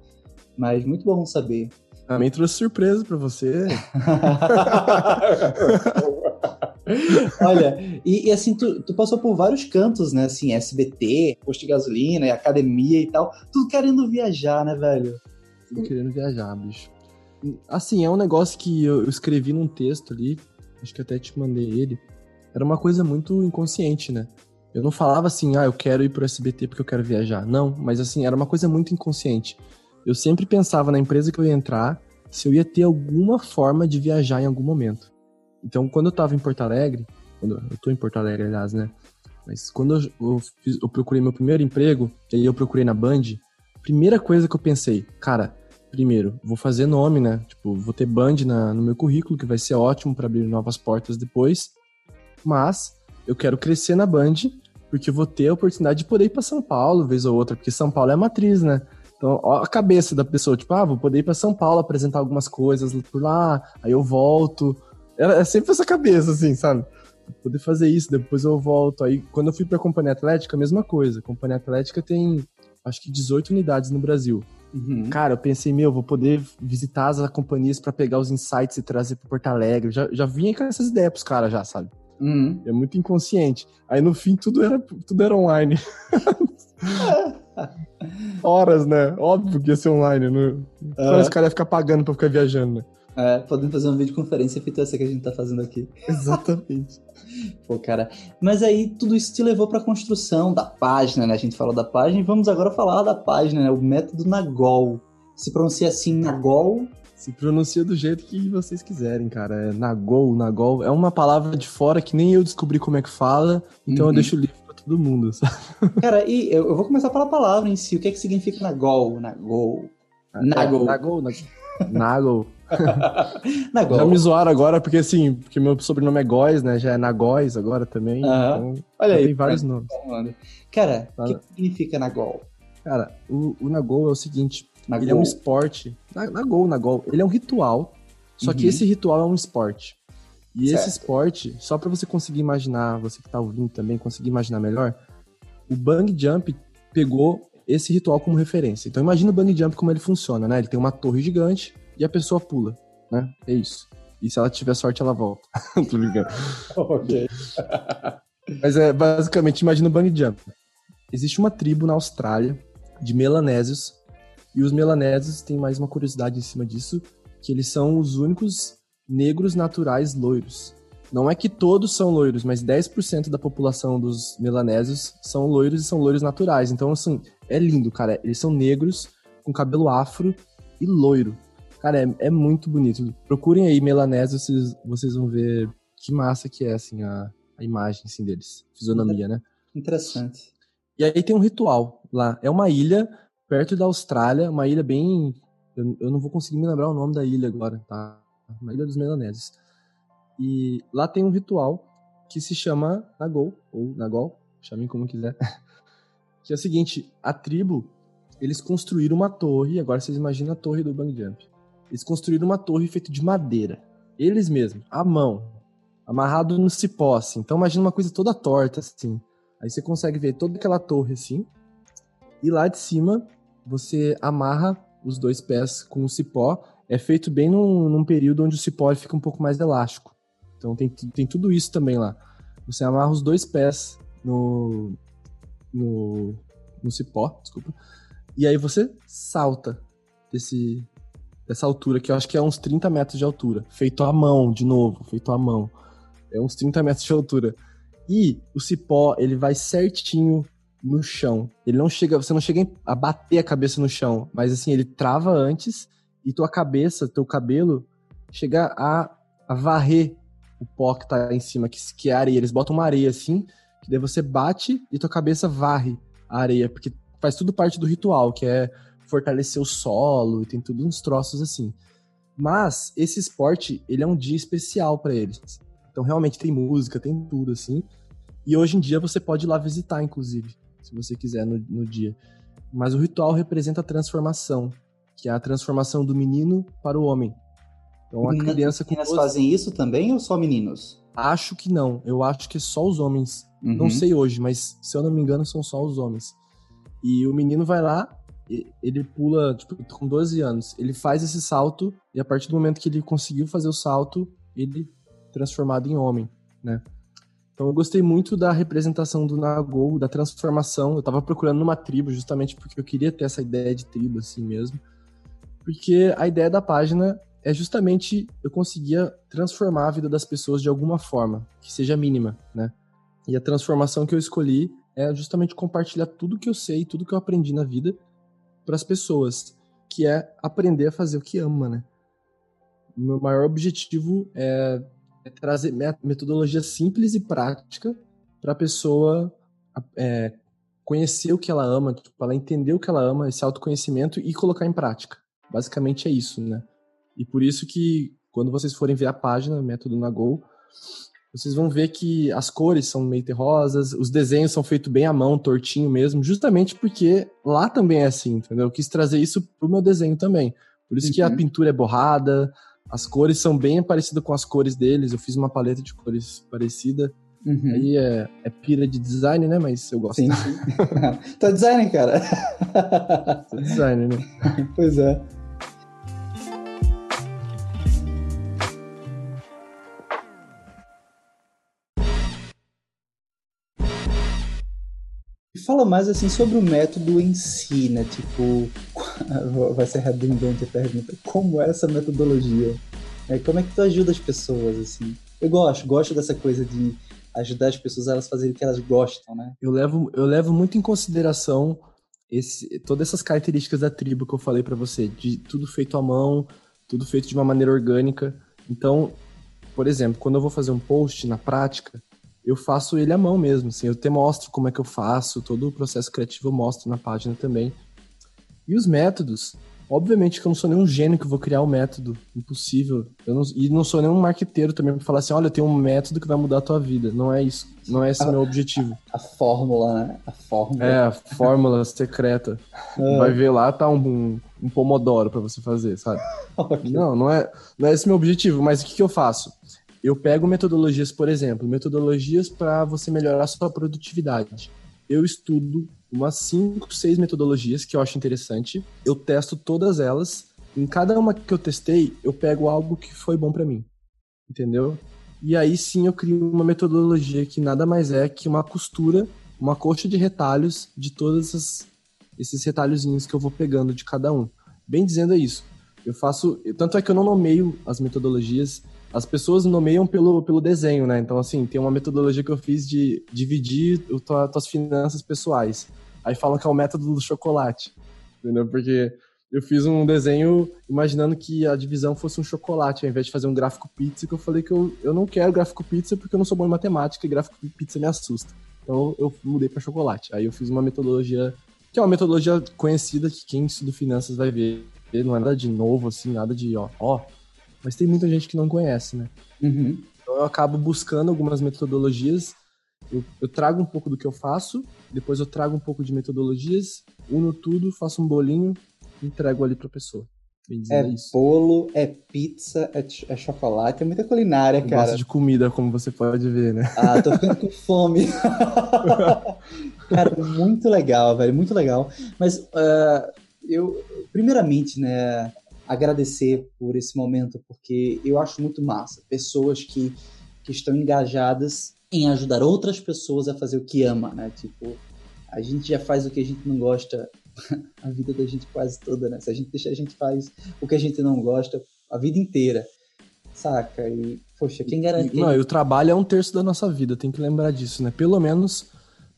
Mas muito bom saber. Também trouxe surpresa para você. Olha, e, e, assim, tu, tu, passou por vários cantos, né? Assim, SBT, posto de gasolina, academia e tal. Tudo querendo viajar, né, velho? Tudo querendo viajar, bicho. Assim, é um negócio que eu, escrevi num texto ali, acho que até te mandei ele. Era uma coisa muito inconsciente, né? Eu não falava assim, ah, eu quero ir pro SBT porque eu quero viajar. Não, mas assim, era uma coisa muito inconsciente. Eu sempre pensava na empresa que eu ia entrar, se eu ia ter alguma forma de viajar em algum momento. Então, quando eu tava em Porto Alegre, quando eu tô em Porto Alegre, aliás, né? Mas quando eu, eu, fiz, eu procurei meu primeiro emprego, e aí eu procurei na Band, primeira coisa que eu pensei, cara, primeiro, vou fazer nome, né? Tipo, vou ter Band na, no meu currículo, que vai ser ótimo para abrir novas portas depois. Mas eu quero crescer na Band, porque vou ter a oportunidade de poder ir para São Paulo, vez ou outra, porque São Paulo é a matriz, né? Então, ó a cabeça da pessoa, tipo, ah, vou poder ir para São Paulo apresentar algumas coisas por lá, aí eu volto. É, é sempre essa cabeça, assim, sabe? poder fazer isso, depois eu volto. Aí, quando eu fui pra Companhia Atlética, a mesma coisa. A Companhia Atlética tem, acho que 18 unidades no Brasil. Uhum. Cara, eu pensei, meu, vou poder visitar as companhias para pegar os insights e trazer para Porto Alegre. Já, já vinha com essas ideias pros caras já, sabe? Uhum. É muito inconsciente. Aí no fim tudo era, tudo era online. Horas, né? Óbvio que ia ser online. Né? Uhum. Os caras iam ficar pagando pra ficar viajando, né? É, podendo fazer uma videoconferência feita essa que a gente tá fazendo aqui. Exatamente. Pô, cara. Mas aí tudo isso te levou pra construção da página, né? A gente falou da página e vamos agora falar da página, né? O método Nagol. Se pronuncia assim, Nagol. Se pronuncia do jeito que vocês quiserem, cara. É Nagol, Nagol. É uma palavra de fora que nem eu descobri como é que fala, então uhum. eu deixo livre pra todo mundo, sabe? Cara, e eu, vou começar pela palavra em si. O que é que significa Nagol? Nagol. Nagol. Nagol. Nagol. Nagol. Já me zoaram agora, porque assim, porque meu sobrenome é Góis, né? Já é Nagóis agora também. Uhum. Então, Olha aí. Tem vários nomes. Cara, o que significa Nagol? Cara, o, o Nagol é o seguinte: Nagol. ele é um esporte. Nagol, Nagol. Ele é um ritual, só uhum. que esse ritual é um esporte. E certo. esse esporte, só para você conseguir imaginar, você que tá ouvindo também, conseguir imaginar melhor, o Bang Jump pegou esse ritual como referência. Então imagina o Bang Jump como ele funciona, né? Ele tem uma torre gigante, e a pessoa pula, né? É isso. E se ela tiver sorte, ela volta. Tô brincando. ok. Mas é basicamente, imagina o bungee jump. Existe uma tribo na Austrália de melanésios e os melanésios têm mais uma curiosidade em cima disso, que eles são os únicos negros naturais loiros. não é que todos são loiros, mas 10% da população dos melanésios são loiros e são loiros naturais. Então, assim, é lindo, cara. Eles são negros, com cabelo afro e loiro. Cara, é, é muito bonito. Procurem aí melanésios, vocês, vocês vão ver que massa que é, assim, a, a imagem assim, deles. Fisionomia, né? Interessante. E aí tem um ritual lá. É uma ilha perto da Austrália, uma ilha bem. Eu, eu não vou conseguir me lembrar o nome da ilha agora, tá? Uma ilha dos Melanésios. E lá tem um ritual que se chama Nagol, ou Nagol, chamem como quiser. que é o seguinte: a tribo, eles construíram uma torre, agora vocês imaginam a torre do Bang Jump. Eles construíram uma torre feita de madeira. Eles mesmos, à mão, amarrado no cipó, assim. Então imagina uma coisa toda torta, assim. Aí você consegue ver toda aquela torre, assim. E lá de cima, você amarra os dois pés com o cipó. É feito bem num, num período onde o cipó fica um pouco mais elástico. Então tem, tem tudo isso também lá. Você amarra os dois pés no, no, no cipó, desculpa. E aí você salta desse, dessa altura, que eu acho que é uns 30 metros de altura. Feito à mão, de novo, feito à mão. É uns 30 metros de altura. E o cipó, ele vai certinho no chão. Ele não chega, você não chega a bater a cabeça no chão, mas assim, ele trava antes e tua cabeça, teu cabelo chega a, a varrer o pó que tá em cima, que, que é areia. Eles botam uma areia assim, que daí você bate e tua cabeça varre a areia, porque faz tudo parte do ritual, que é fortalecer o solo e tem tudo uns troços assim. Mas esse esporte, ele é um dia especial para eles. Então realmente tem música, tem tudo assim. E hoje em dia você pode ir lá visitar, inclusive, se você quiser no, no dia. Mas o ritual representa a transformação, que é a transformação do menino para o homem. Então a criança com meninas 12... fazem isso também ou só meninos? Acho que não. Eu acho que é só os homens. Uhum. Não sei hoje, mas se eu não me engano são só os homens. E o menino vai lá, ele pula, tipo, com 12 anos, ele faz esse salto e a partir do momento que ele conseguiu fazer o salto, ele transformado em homem, né? Então eu gostei muito da representação do Nagol, da transformação. Eu tava procurando numa tribo justamente porque eu queria ter essa ideia de tribo assim mesmo. Porque a ideia da página é justamente eu conseguia transformar a vida das pessoas de alguma forma, que seja mínima, né? E a transformação que eu escolhi é justamente compartilhar tudo que eu sei, tudo que eu aprendi na vida para as pessoas, que é aprender a fazer o que ama, né? O meu maior objetivo é, é trazer metodologia simples e prática para a pessoa é, conhecer o que ela ama, tipo, ela entender o que ela ama, esse autoconhecimento e colocar em prática. Basicamente é isso, né? E por isso que quando vocês forem ver a página Método Nagol, vocês vão ver que as cores são meio terrosas, os desenhos são feitos bem à mão, tortinho mesmo, justamente porque lá também é assim, entendeu? Eu quis trazer isso pro meu desenho também. Por isso uhum. que a uhum. pintura é borrada, as cores são bem parecidas com as cores deles, eu fiz uma paleta de cores parecida. Uhum. Aí é, é pira de design, né? Mas eu gosto. Sim, tá designer, cara. Tô designer, né? pois é. Fala mais assim sobre o método em si, né? Tipo, vai ser redundante a pergunta. Como é essa metodologia? É, como é que tu ajuda as pessoas, assim? Eu gosto, gosto dessa coisa de ajudar as pessoas a elas fazerem o que elas gostam, né? Eu levo, eu levo muito em consideração esse, todas essas características da tribo que eu falei para você, de tudo feito à mão, tudo feito de uma maneira orgânica. Então, por exemplo, quando eu vou fazer um post na prática, eu faço ele à mão mesmo, assim, eu até mostro como é que eu faço, todo o processo criativo eu mostro na página também. E os métodos, obviamente que eu não sou nenhum gênio que vou criar um método, impossível. Eu não, e não sou nenhum marqueteiro também para falar assim, olha, eu tenho um método que vai mudar a tua vida. Não é isso, não é esse o meu objetivo. A, fórmula, né? A fórmula. É, a fórmula secreta. É. Vai ver lá, tá um, um, um pomodoro para você fazer, sabe? okay. Não, não é, não é esse meu objetivo, mas o que, que eu faço? Eu pego metodologias, por exemplo, metodologias para você melhorar a sua produtividade. Eu estudo umas 5, 6 metodologias que eu acho interessante. Eu testo todas elas. Em cada uma que eu testei, eu pego algo que foi bom para mim. Entendeu? E aí sim eu crio uma metodologia que nada mais é que uma costura, uma coxa de retalhos de todos esses retalhozinhos que eu vou pegando de cada um. Bem dizendo é isso. Eu faço. Tanto é que eu não nomeio as metodologias, as pessoas nomeiam pelo, pelo desenho, né? Então, assim, tem uma metodologia que eu fiz de dividir o tua, tuas finanças pessoais. Aí falam que é o método do chocolate, entendeu? Porque eu fiz um desenho imaginando que a divisão fosse um chocolate, ao invés de fazer um gráfico pizza, que eu falei que eu, eu não quero gráfico pizza porque eu não sou bom em matemática e gráfico pizza me assusta. Então eu mudei para chocolate. Aí eu fiz uma metodologia, que é uma metodologia conhecida que quem estuda finanças vai ver. Não é nada de novo, assim, nada de ó, ó. Mas tem muita gente que não conhece, né? Uhum. Então eu acabo buscando algumas metodologias. Eu, eu, trago um pouco do que eu faço, depois eu trago um pouco de metodologias, uno tudo, faço um bolinho, entrego ali pra pessoa. É, é isso. bolo, é pizza, é, é, chocolate, é muita culinária, eu cara. Gosto de comida, como você pode ver, né? Ah, tô ficando com fome. cara, muito legal, velho, muito legal. Mas uh, eu, primeiramente, né, agradecer por esse momento, porque eu acho muito massa. Pessoas que, que estão engajadas em ajudar outras pessoas a fazer o que ama, né? Tipo, a gente já faz o que a gente não gosta a vida da gente quase toda, né? Se a gente deixa, a gente faz o que a gente não gosta a vida inteira, saca? E, poxa, quem garante... Não, e o trabalho é um terço da nossa vida, tem que lembrar disso, né? Pelo menos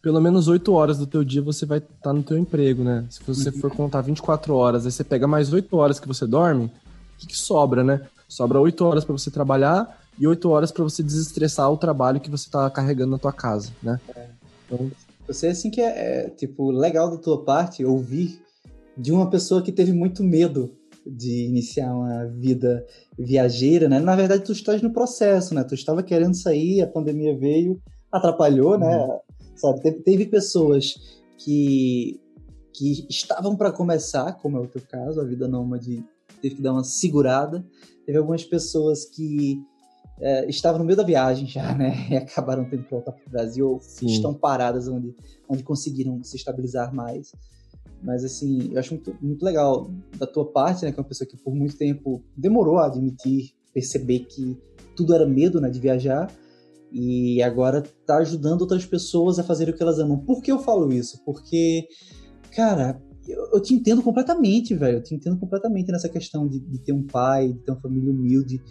pelo menos 8 horas do teu dia você vai estar tá no teu emprego, né? Se você for contar 24 horas, aí você pega mais 8 horas que você dorme, o que, que sobra, né? Sobra 8 horas para você trabalhar e 8 horas para você desestressar o trabalho que você tá carregando na tua casa, né? É. Então, você assim que é, é, tipo, legal da tua parte ouvir de uma pessoa que teve muito medo de iniciar uma vida viajeira, né? Na verdade, tu estás no processo, né? Tu estava querendo sair, a pandemia veio, atrapalhou, né? uhum. né? Sabe, teve, teve, pessoas que, que estavam para começar, como é o teu caso, a vida nômade teve que dar uma segurada. Teve algumas pessoas que é, estavam no meio da viagem já, né? E acabaram tendo que voltar para o Brasil, ou Sim. estão paradas onde, onde conseguiram se estabilizar mais. Mas, assim, eu acho muito, muito legal da tua parte, né? Que é uma pessoa que por muito tempo demorou a admitir, perceber que tudo era medo, né? De viajar. E agora tá ajudando outras pessoas a fazer o que elas amam. Por que eu falo isso? Porque, cara, eu, eu te entendo completamente, velho. Eu te entendo completamente nessa questão de, de ter um pai, de ter uma família humilde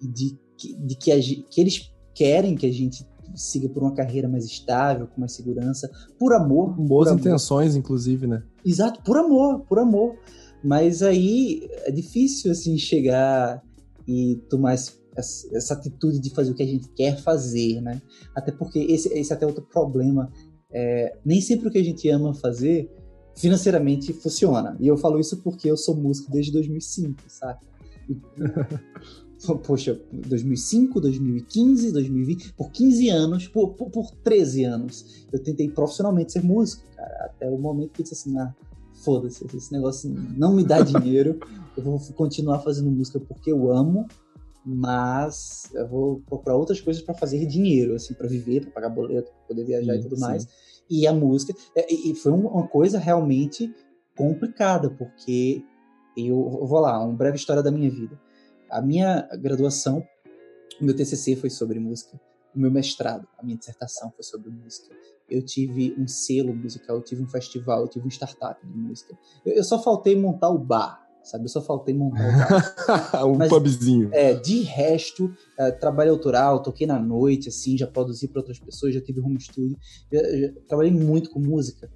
de que, de que, a, que eles querem que a gente siga por uma carreira mais estável, com mais segurança, por amor. Com boas por intenções, amor. inclusive, né? Exato, por amor, por amor. Mas aí é difícil, assim, chegar e tomar essa atitude de fazer o que a gente quer fazer, né? Até porque esse, esse é até outro problema. É, nem sempre o que a gente ama fazer financeiramente funciona. E eu falo isso porque eu sou músico desde 2005, sabe? poxa, 2005, 2015, 2020, por 15 anos, por, por, por 13 anos, eu tentei profissionalmente ser músico, cara, até o momento que eu disse assim, ah, foda-se, esse negócio não me dá dinheiro, eu vou continuar fazendo música porque eu amo, mas eu vou procurar outras coisas para fazer dinheiro, assim, para viver, para pagar boleto, para poder viajar sim, e tudo sim. mais. E a música, é, e foi uma coisa realmente complicada, porque eu, eu vou lá, uma breve história da minha vida. A minha graduação, o meu TCC foi sobre música. O meu mestrado, a minha dissertação foi sobre música. Eu tive um selo musical, eu tive um festival, eu tive um startup de música. Eu, eu só faltei montar o bar, sabe? Eu só faltei montar um Mas, pubzinho. É, de resto, é, trabalho autoral, toquei na noite, assim, já produzi para outras pessoas, já tive home studio. Já, já, trabalhei muito com música.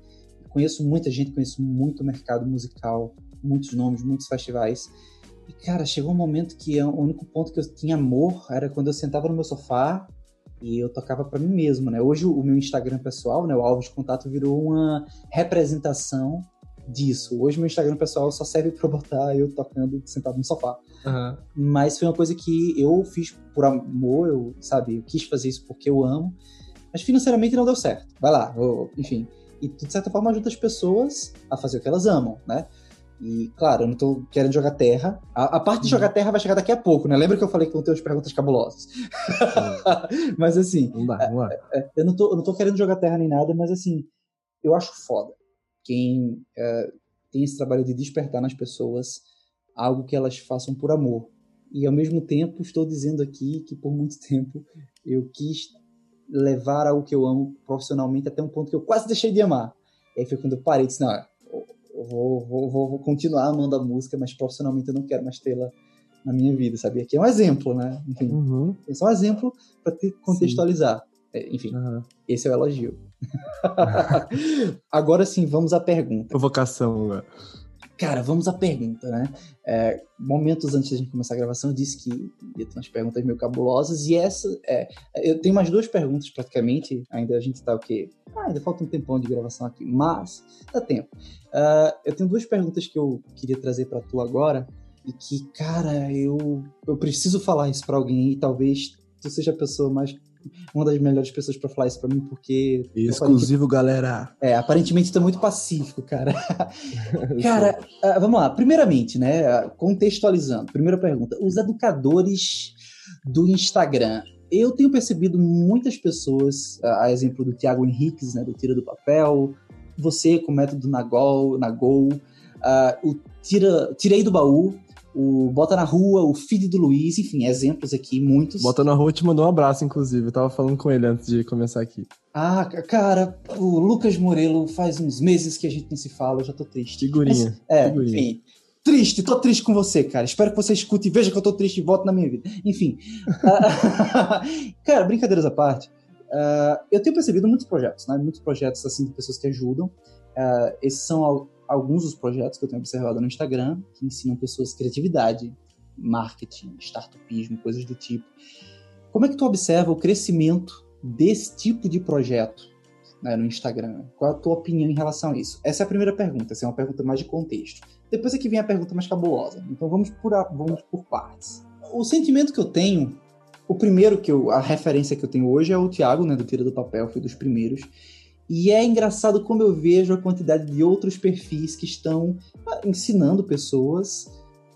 Conheço muita gente, conheço muito mercado musical, muitos nomes, muitos festivais. E, cara, chegou um momento que o único ponto que eu tinha amor era quando eu sentava no meu sofá e eu tocava para mim mesmo, né? Hoje o meu Instagram pessoal, né, o alvo de contato virou uma representação disso. Hoje meu Instagram pessoal só serve para botar eu tocando sentado no sofá. Uhum. Mas foi uma coisa que eu fiz por amor, eu, sabe, eu quis fazer isso porque eu amo, mas financeiramente não deu certo. Vai lá, eu, enfim. E de certa forma ajuda as pessoas a fazer o que elas amam, né? E, claro, eu não tô querendo jogar terra. A, a parte de jogar terra vai chegar daqui a pouco, né? Lembra que eu falei que vão ter as perguntas cabulosas? mas, assim, vamos lá, vamos lá. É, é, eu, não tô, eu não tô querendo jogar terra nem nada, mas, assim, eu acho foda quem é, tem esse trabalho de despertar nas pessoas algo que elas façam por amor. E, ao mesmo tempo, estou dizendo aqui que, por muito tempo, eu quis levar algo que eu amo profissionalmente até um ponto que eu quase deixei de amar. E aí foi quando eu parei e disse, não, eu vou, vou, vou, vou continuar amando a música, mas profissionalmente eu não quero mais tê-la na minha vida, sabe? Aqui é um exemplo, né? Enfim, Uhum. é só um exemplo para te contextualizar. É, enfim, Aham. esse é o elogio. Agora sim, vamos à pergunta. Provocação. Cara, vamos à pergunta, né? É, momentos antes da gente começar a gravação, eu disse que ia ter umas perguntas meio cabulosas, e essa. É, eu tenho mais duas perguntas praticamente, ainda a gente tá o quê? Ah, ainda falta um tempão de gravação aqui, mas dá tempo. Ah, eu tenho duas perguntas que eu queria trazer pra tu agora, e que, cara, eu, eu preciso falar isso pra alguém, e talvez tu seja a pessoa mais. Uma das melhores pessoas pra falar isso pra mim, porque. Exclusivo, galera. É, aparentemente é muito pacífico, cara. Cara, ah, vamos lá. Primeiramente, né? Contextualizando. Primeira pergunta. Os educadores do Instagram. Eu tenho percebido muitas pessoas, ah, a exemplo do Thiago Henriques, né? Do Tira do Papel. Você com o método Nagol, Nagol. ah, o Tira, Tirei do Baú. O Bota na Rua, o Feed do Luiz. Enfim, exemplos aqui, muitos. Bota na rua te mandou um abraço, inclusive. Eu tava falando com ele antes de começar aqui. Ah, ca- cara, o Lucas Morelo faz uns meses que a gente não se fala, eu já tô triste. Figurinha. É, Figurinha. enfim. Triste, tô triste com você, cara. Espero que você escute e veja que eu tô triste e volte na minha vida. Enfim. Cara, brincadeiras à parte. ah, eu tenho percebido muitos projetos, né? Muitos projetos, assim, de pessoas que ajudam. Ah, esses são alguns dos projetos que eu tenho observado no Instagram, que ensinam pessoas criatividade, marketing, startupismo, coisas do tipo. Como é que tu observa o crescimento desse tipo de projeto né, no Instagram? Qual a tua opinião em relação a isso? Essa é a primeira pergunta, essa é uma pergunta mais de contexto. Depois aqui vem a pergunta mais cabulosa. Então vamos por, a- vamos por partes. O sentimento que eu tenho, o primeiro que eu, a referência que eu tenho hoje é o Thiago, né, do Tira do Papel, foi dos primeiros. E é engraçado como eu vejo a quantidade de outros perfis que estão ah, ensinando pessoas,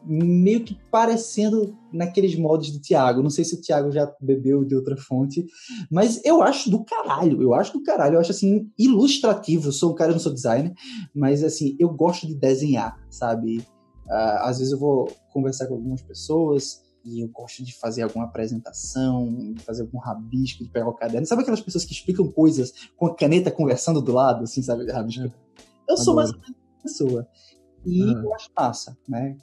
meio que parecendo naqueles moldes do Thiago. Não sei se o Thiago já bebeu de outra fonte, mas eu acho do caralho. Eu acho do caralho. Eu acho assim ilustrativo. Eu sou um cara, eu não sou designer, mas assim eu gosto de desenhar, sabe? Ah, às vezes eu vou conversar com algumas pessoas e eu gosto de fazer alguma apresentação, de fazer algum rabisco, de pegar o caderno. Sabe aquelas pessoas que explicam coisas com a caneta conversando do lado, assim, sabe? Rabisco. Eu sou mais ou menos pessoa. E Ah. eu acho massa, né?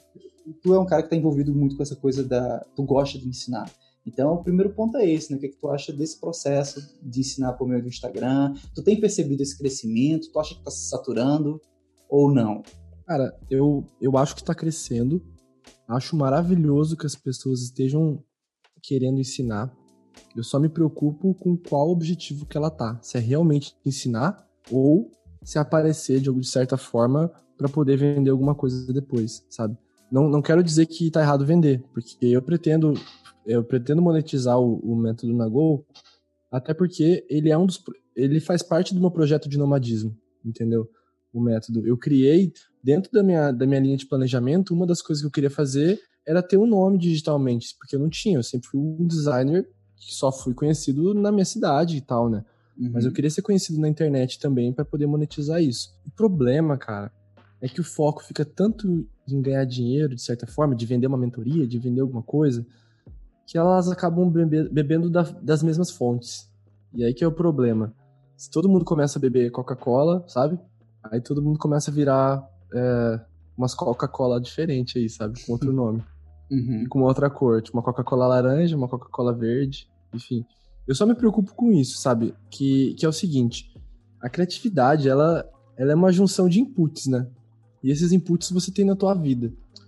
Tu é um cara que tá envolvido muito com essa coisa da. Tu gosta de ensinar. Então, o primeiro ponto é esse, né? O que, é que tu acha desse processo de ensinar por meio do Instagram? Tu tem percebido esse crescimento? Tu acha que tá se saturando ou não? Cara, eu, eu acho que tá crescendo. Acho maravilhoso que as pessoas estejam querendo ensinar. Eu só me preocupo com qual objetivo que ela tá. Se é realmente ensinar ou se aparecer de, de certa forma para poder vender alguma coisa depois, sabe? Não, não quero dizer que tá errado vender, porque eu pretendo eu pretendo monetizar o, o método Nagol, até porque ele é um dos ele faz parte do meu projeto de nomadismo, entendeu? O método. Eu criei dentro da minha, da minha linha de planejamento, uma das coisas que eu queria fazer era ter um nome digitalmente, porque eu não tinha, eu sempre fui um designer que só fui conhecido na minha cidade e tal, né? Mas eu queria ser conhecido na internet também para poder monetizar isso. O problema, cara, é que o foco fica tanto em ganhar dinheiro, de certa forma, de vender uma mentoria, de vender alguma coisa, que elas acabam bebe- bebendo da- das mesmas fontes. E aí que é o problema. Se todo mundo começa a beber Coca-Cola, sabe? Aí todo mundo começa a virar é, umas Coca-Cola diferente aí, sabe? Com outro nome Uhum. e com outra cor, tipo uma Coca-Cola laranja, uma Coca-Cola verde, enfim. Eu só me preocupo com isso, sabe? Que, que é o seguinte, a criatividade, ela, ela é uma junção de inputs, né? E esses inputs você tem na tua vida.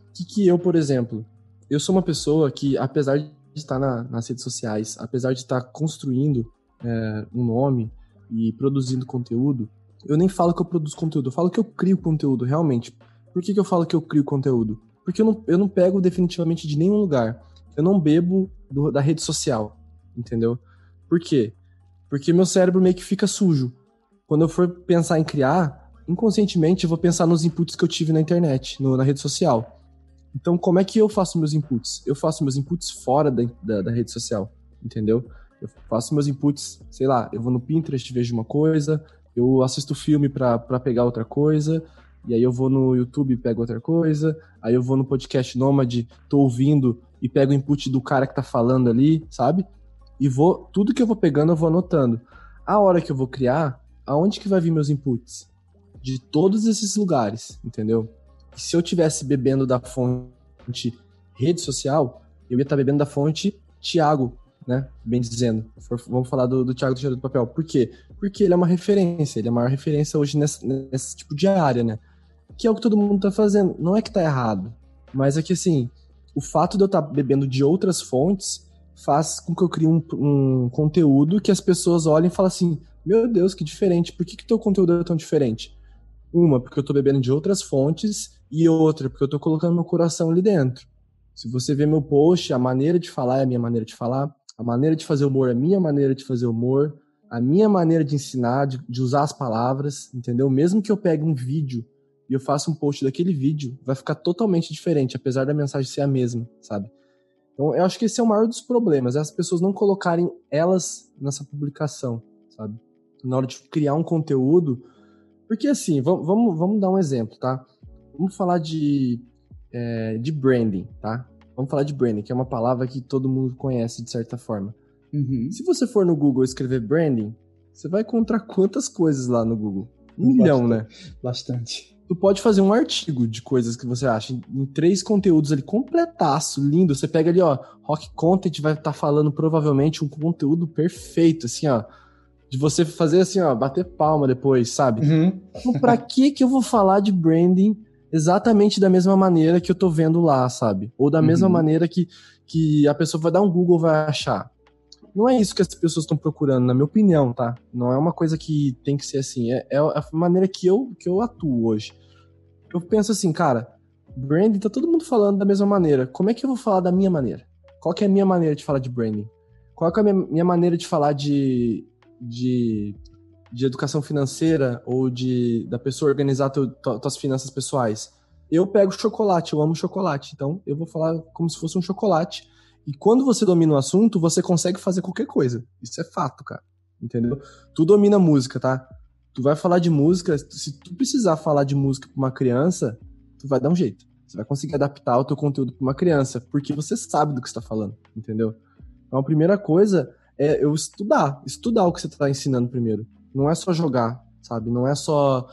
O que, que eu, por exemplo, eu sou uma pessoa que, apesar de estar na- nas redes sociais, apesar de estar construindo é, um nome e produzindo conteúdo, eu nem falo que eu produzo conteúdo, eu falo que eu crio conteúdo, realmente. Por que, que eu falo que eu crio conteúdo? Porque eu não, eu não pego definitivamente de nenhum lugar. Eu não bebo do- da rede social, entendeu? Por quê? Porque meu cérebro meio que fica sujo. Quando eu for pensar em criar, inconscientemente eu vou pensar nos inputs que eu tive na internet, no- na rede social. Então, como é que eu faço meus inputs? Eu faço meus inputs fora da, da, da rede social, entendeu? Eu faço meus inputs, sei lá, eu vou no Pinterest, vejo uma coisa, eu assisto filme pra pegar outra coisa, e aí eu vou no YouTube e pego outra coisa, aí eu vou no podcast Nômade, tô ouvindo e pego o input do cara que tá falando ali, sabe? E vou, tudo que eu vou pegando eu vou anotando. A hora que eu vou criar, aonde que vai vir meus inputs? De todos esses lugares, entendeu? E se eu tivesse bebendo da fonte rede social, eu ia estar bebendo da fonte Tiago, né? Bem dizendo. Vamos falar do, do Thiago do Cheiro do Papel. Por quê? Porque ele é uma referência, ele é a maior referência hoje nesse, tipo de área, né? Que é o que todo mundo tá fazendo. Não é que tá errado, mas é que assim, o fato de eu estar tá bebendo de outras fontes faz com que eu crie um, um, conteúdo que as pessoas olhem e falem assim: Meu Deus, que diferente, por que, que teu conteúdo é tão diferente? Uma, porque eu tô bebendo de outras fontes, e outra, porque eu tô colocando meu coração ali dentro. Se você vê meu post, a maneira de falar é a minha maneira de falar, a maneira de fazer humor é a minha maneira de fazer humor, a minha maneira de ensinar, de, de usar as palavras, entendeu? Mesmo que eu pegue um vídeo e eu faça um post daquele vídeo, vai ficar totalmente diferente, apesar da mensagem ser a mesma, sabe? Então, eu acho que esse é o maior dos problemas, é as pessoas não colocarem elas nessa publicação, sabe? Na hora de criar um conteúdo. Porque, assim, vamos, vamos, vamos dar um exemplo, tá? Vamos falar de, é, de branding, tá? Vamos falar de branding, que é uma palavra que todo mundo conhece de certa forma. Uhum. Se você for no Google escrever branding, você vai encontrar quantas coisas lá no Google? Um Bastante. milhão, né? Bastante. Tu pode fazer um artigo de coisas que você acha em três conteúdos ali, completaço, lindo. Você pega ali, ó, Rock Content vai estar tá falando provavelmente um conteúdo perfeito, assim, ó. De você fazer assim, ó, bater palma depois, sabe? Uhum. Então, pra que que eu vou falar de branding exatamente da mesma maneira que eu tô vendo lá, sabe? Ou da uhum. mesma maneira que, que a pessoa vai dar um Google vai achar. Não é isso que as pessoas estão procurando, na minha opinião, tá? Não é uma coisa que tem que ser assim. É, é a maneira que eu, que eu atuo hoje. Eu penso assim, cara, branding tá todo mundo falando da mesma maneira. Como é que eu vou falar da minha maneira? Qual que é a minha maneira de falar de branding? Qual é a minha, minha maneira de falar de, de de educação financeira ou de da pessoa organizar tuas finanças pessoais. Eu pego chocolate, eu amo chocolate, então eu vou falar como se fosse um chocolate. E quando você domina o assunto, você consegue fazer qualquer coisa. Isso é fato, cara. Entendeu? Tu domina música, tá? Tu vai falar de música, se tu precisar falar de música pra uma criança, tu vai dar um jeito. Você vai conseguir adaptar o teu conteúdo para uma criança, porque você sabe do que está falando, entendeu? Então a primeira coisa é eu estudar, estudar o que você está ensinando primeiro. Não é só jogar, sabe? Não é só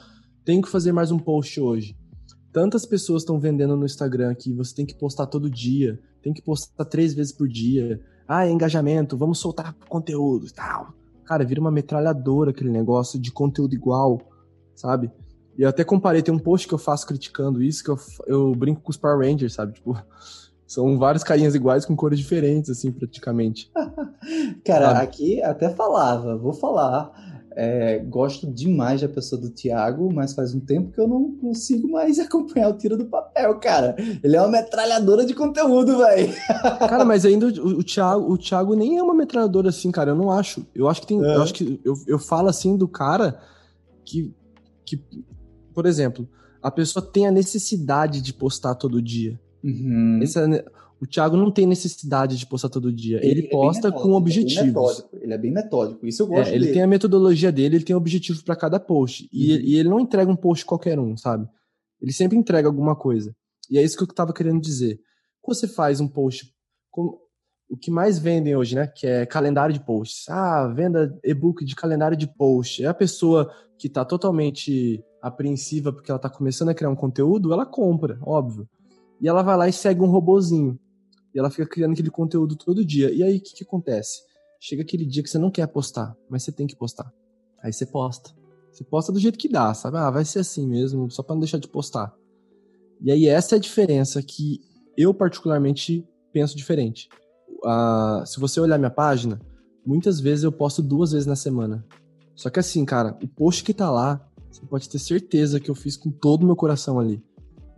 tenho que fazer mais um post hoje. Tantas pessoas estão vendendo no Instagram que você tem que postar todo dia, tem que postar três vezes por dia. Ah, é engajamento, vamos soltar conteúdo e tal. Cara, vira uma metralhadora aquele negócio de conteúdo igual, sabe? E eu até comparei, tem um post que eu faço criticando isso, que eu, eu brinco com os Power Rangers, sabe? Tipo, são vários carinhas iguais com cores diferentes, assim, praticamente. Cara, sabe? aqui até falava, vou falar. É, gosto demais da pessoa do Thiago, mas faz um tempo que eu não consigo mais acompanhar o tiro do papel, cara. Ele é uma metralhadora de conteúdo, velho. Cara, mas ainda o, o, Thiago, o Thiago nem é uma metralhadora assim, cara. Eu não acho. Eu acho que tem. É. Eu acho que eu, eu falo assim do cara que, que, por exemplo, a pessoa tem a necessidade de postar todo dia. Uhum. Essa, o Thiago não tem necessidade de postar todo dia. Ele, ele é posta é com objetivos. Ele é, ele é bem metódico. Isso eu gosto é, Ele dele. tem a metodologia dele, ele tem objetivo para cada post. Uhum. E, e, ele não entrega um post qualquer um, sabe? Ele sempre entrega alguma coisa. E é isso que eu tava querendo dizer. Quando você faz um post. Com, o que mais vendem hoje, né? Que é calendário de posts. Ah, venda e-book de calendário de post. É a pessoa que tá totalmente apreensiva porque ela tá começando a criar um conteúdo, ela compra, óbvio. E ela vai lá e segue um robozinho. E ela fica criando aquele conteúdo todo dia. E aí, o que, que acontece? Chega aquele dia que você não quer postar, mas você tem que postar. Aí você posta. Você posta do jeito que dá, sabe? Ah, vai ser assim mesmo, só para não deixar de postar. E aí, essa é a diferença que eu, particularmente, penso diferente. Uh, se você olhar minha página, muitas vezes eu posto duas vezes na semana. Só que assim, cara, o post que tá lá, você pode ter certeza que eu fiz com todo o meu coração ali.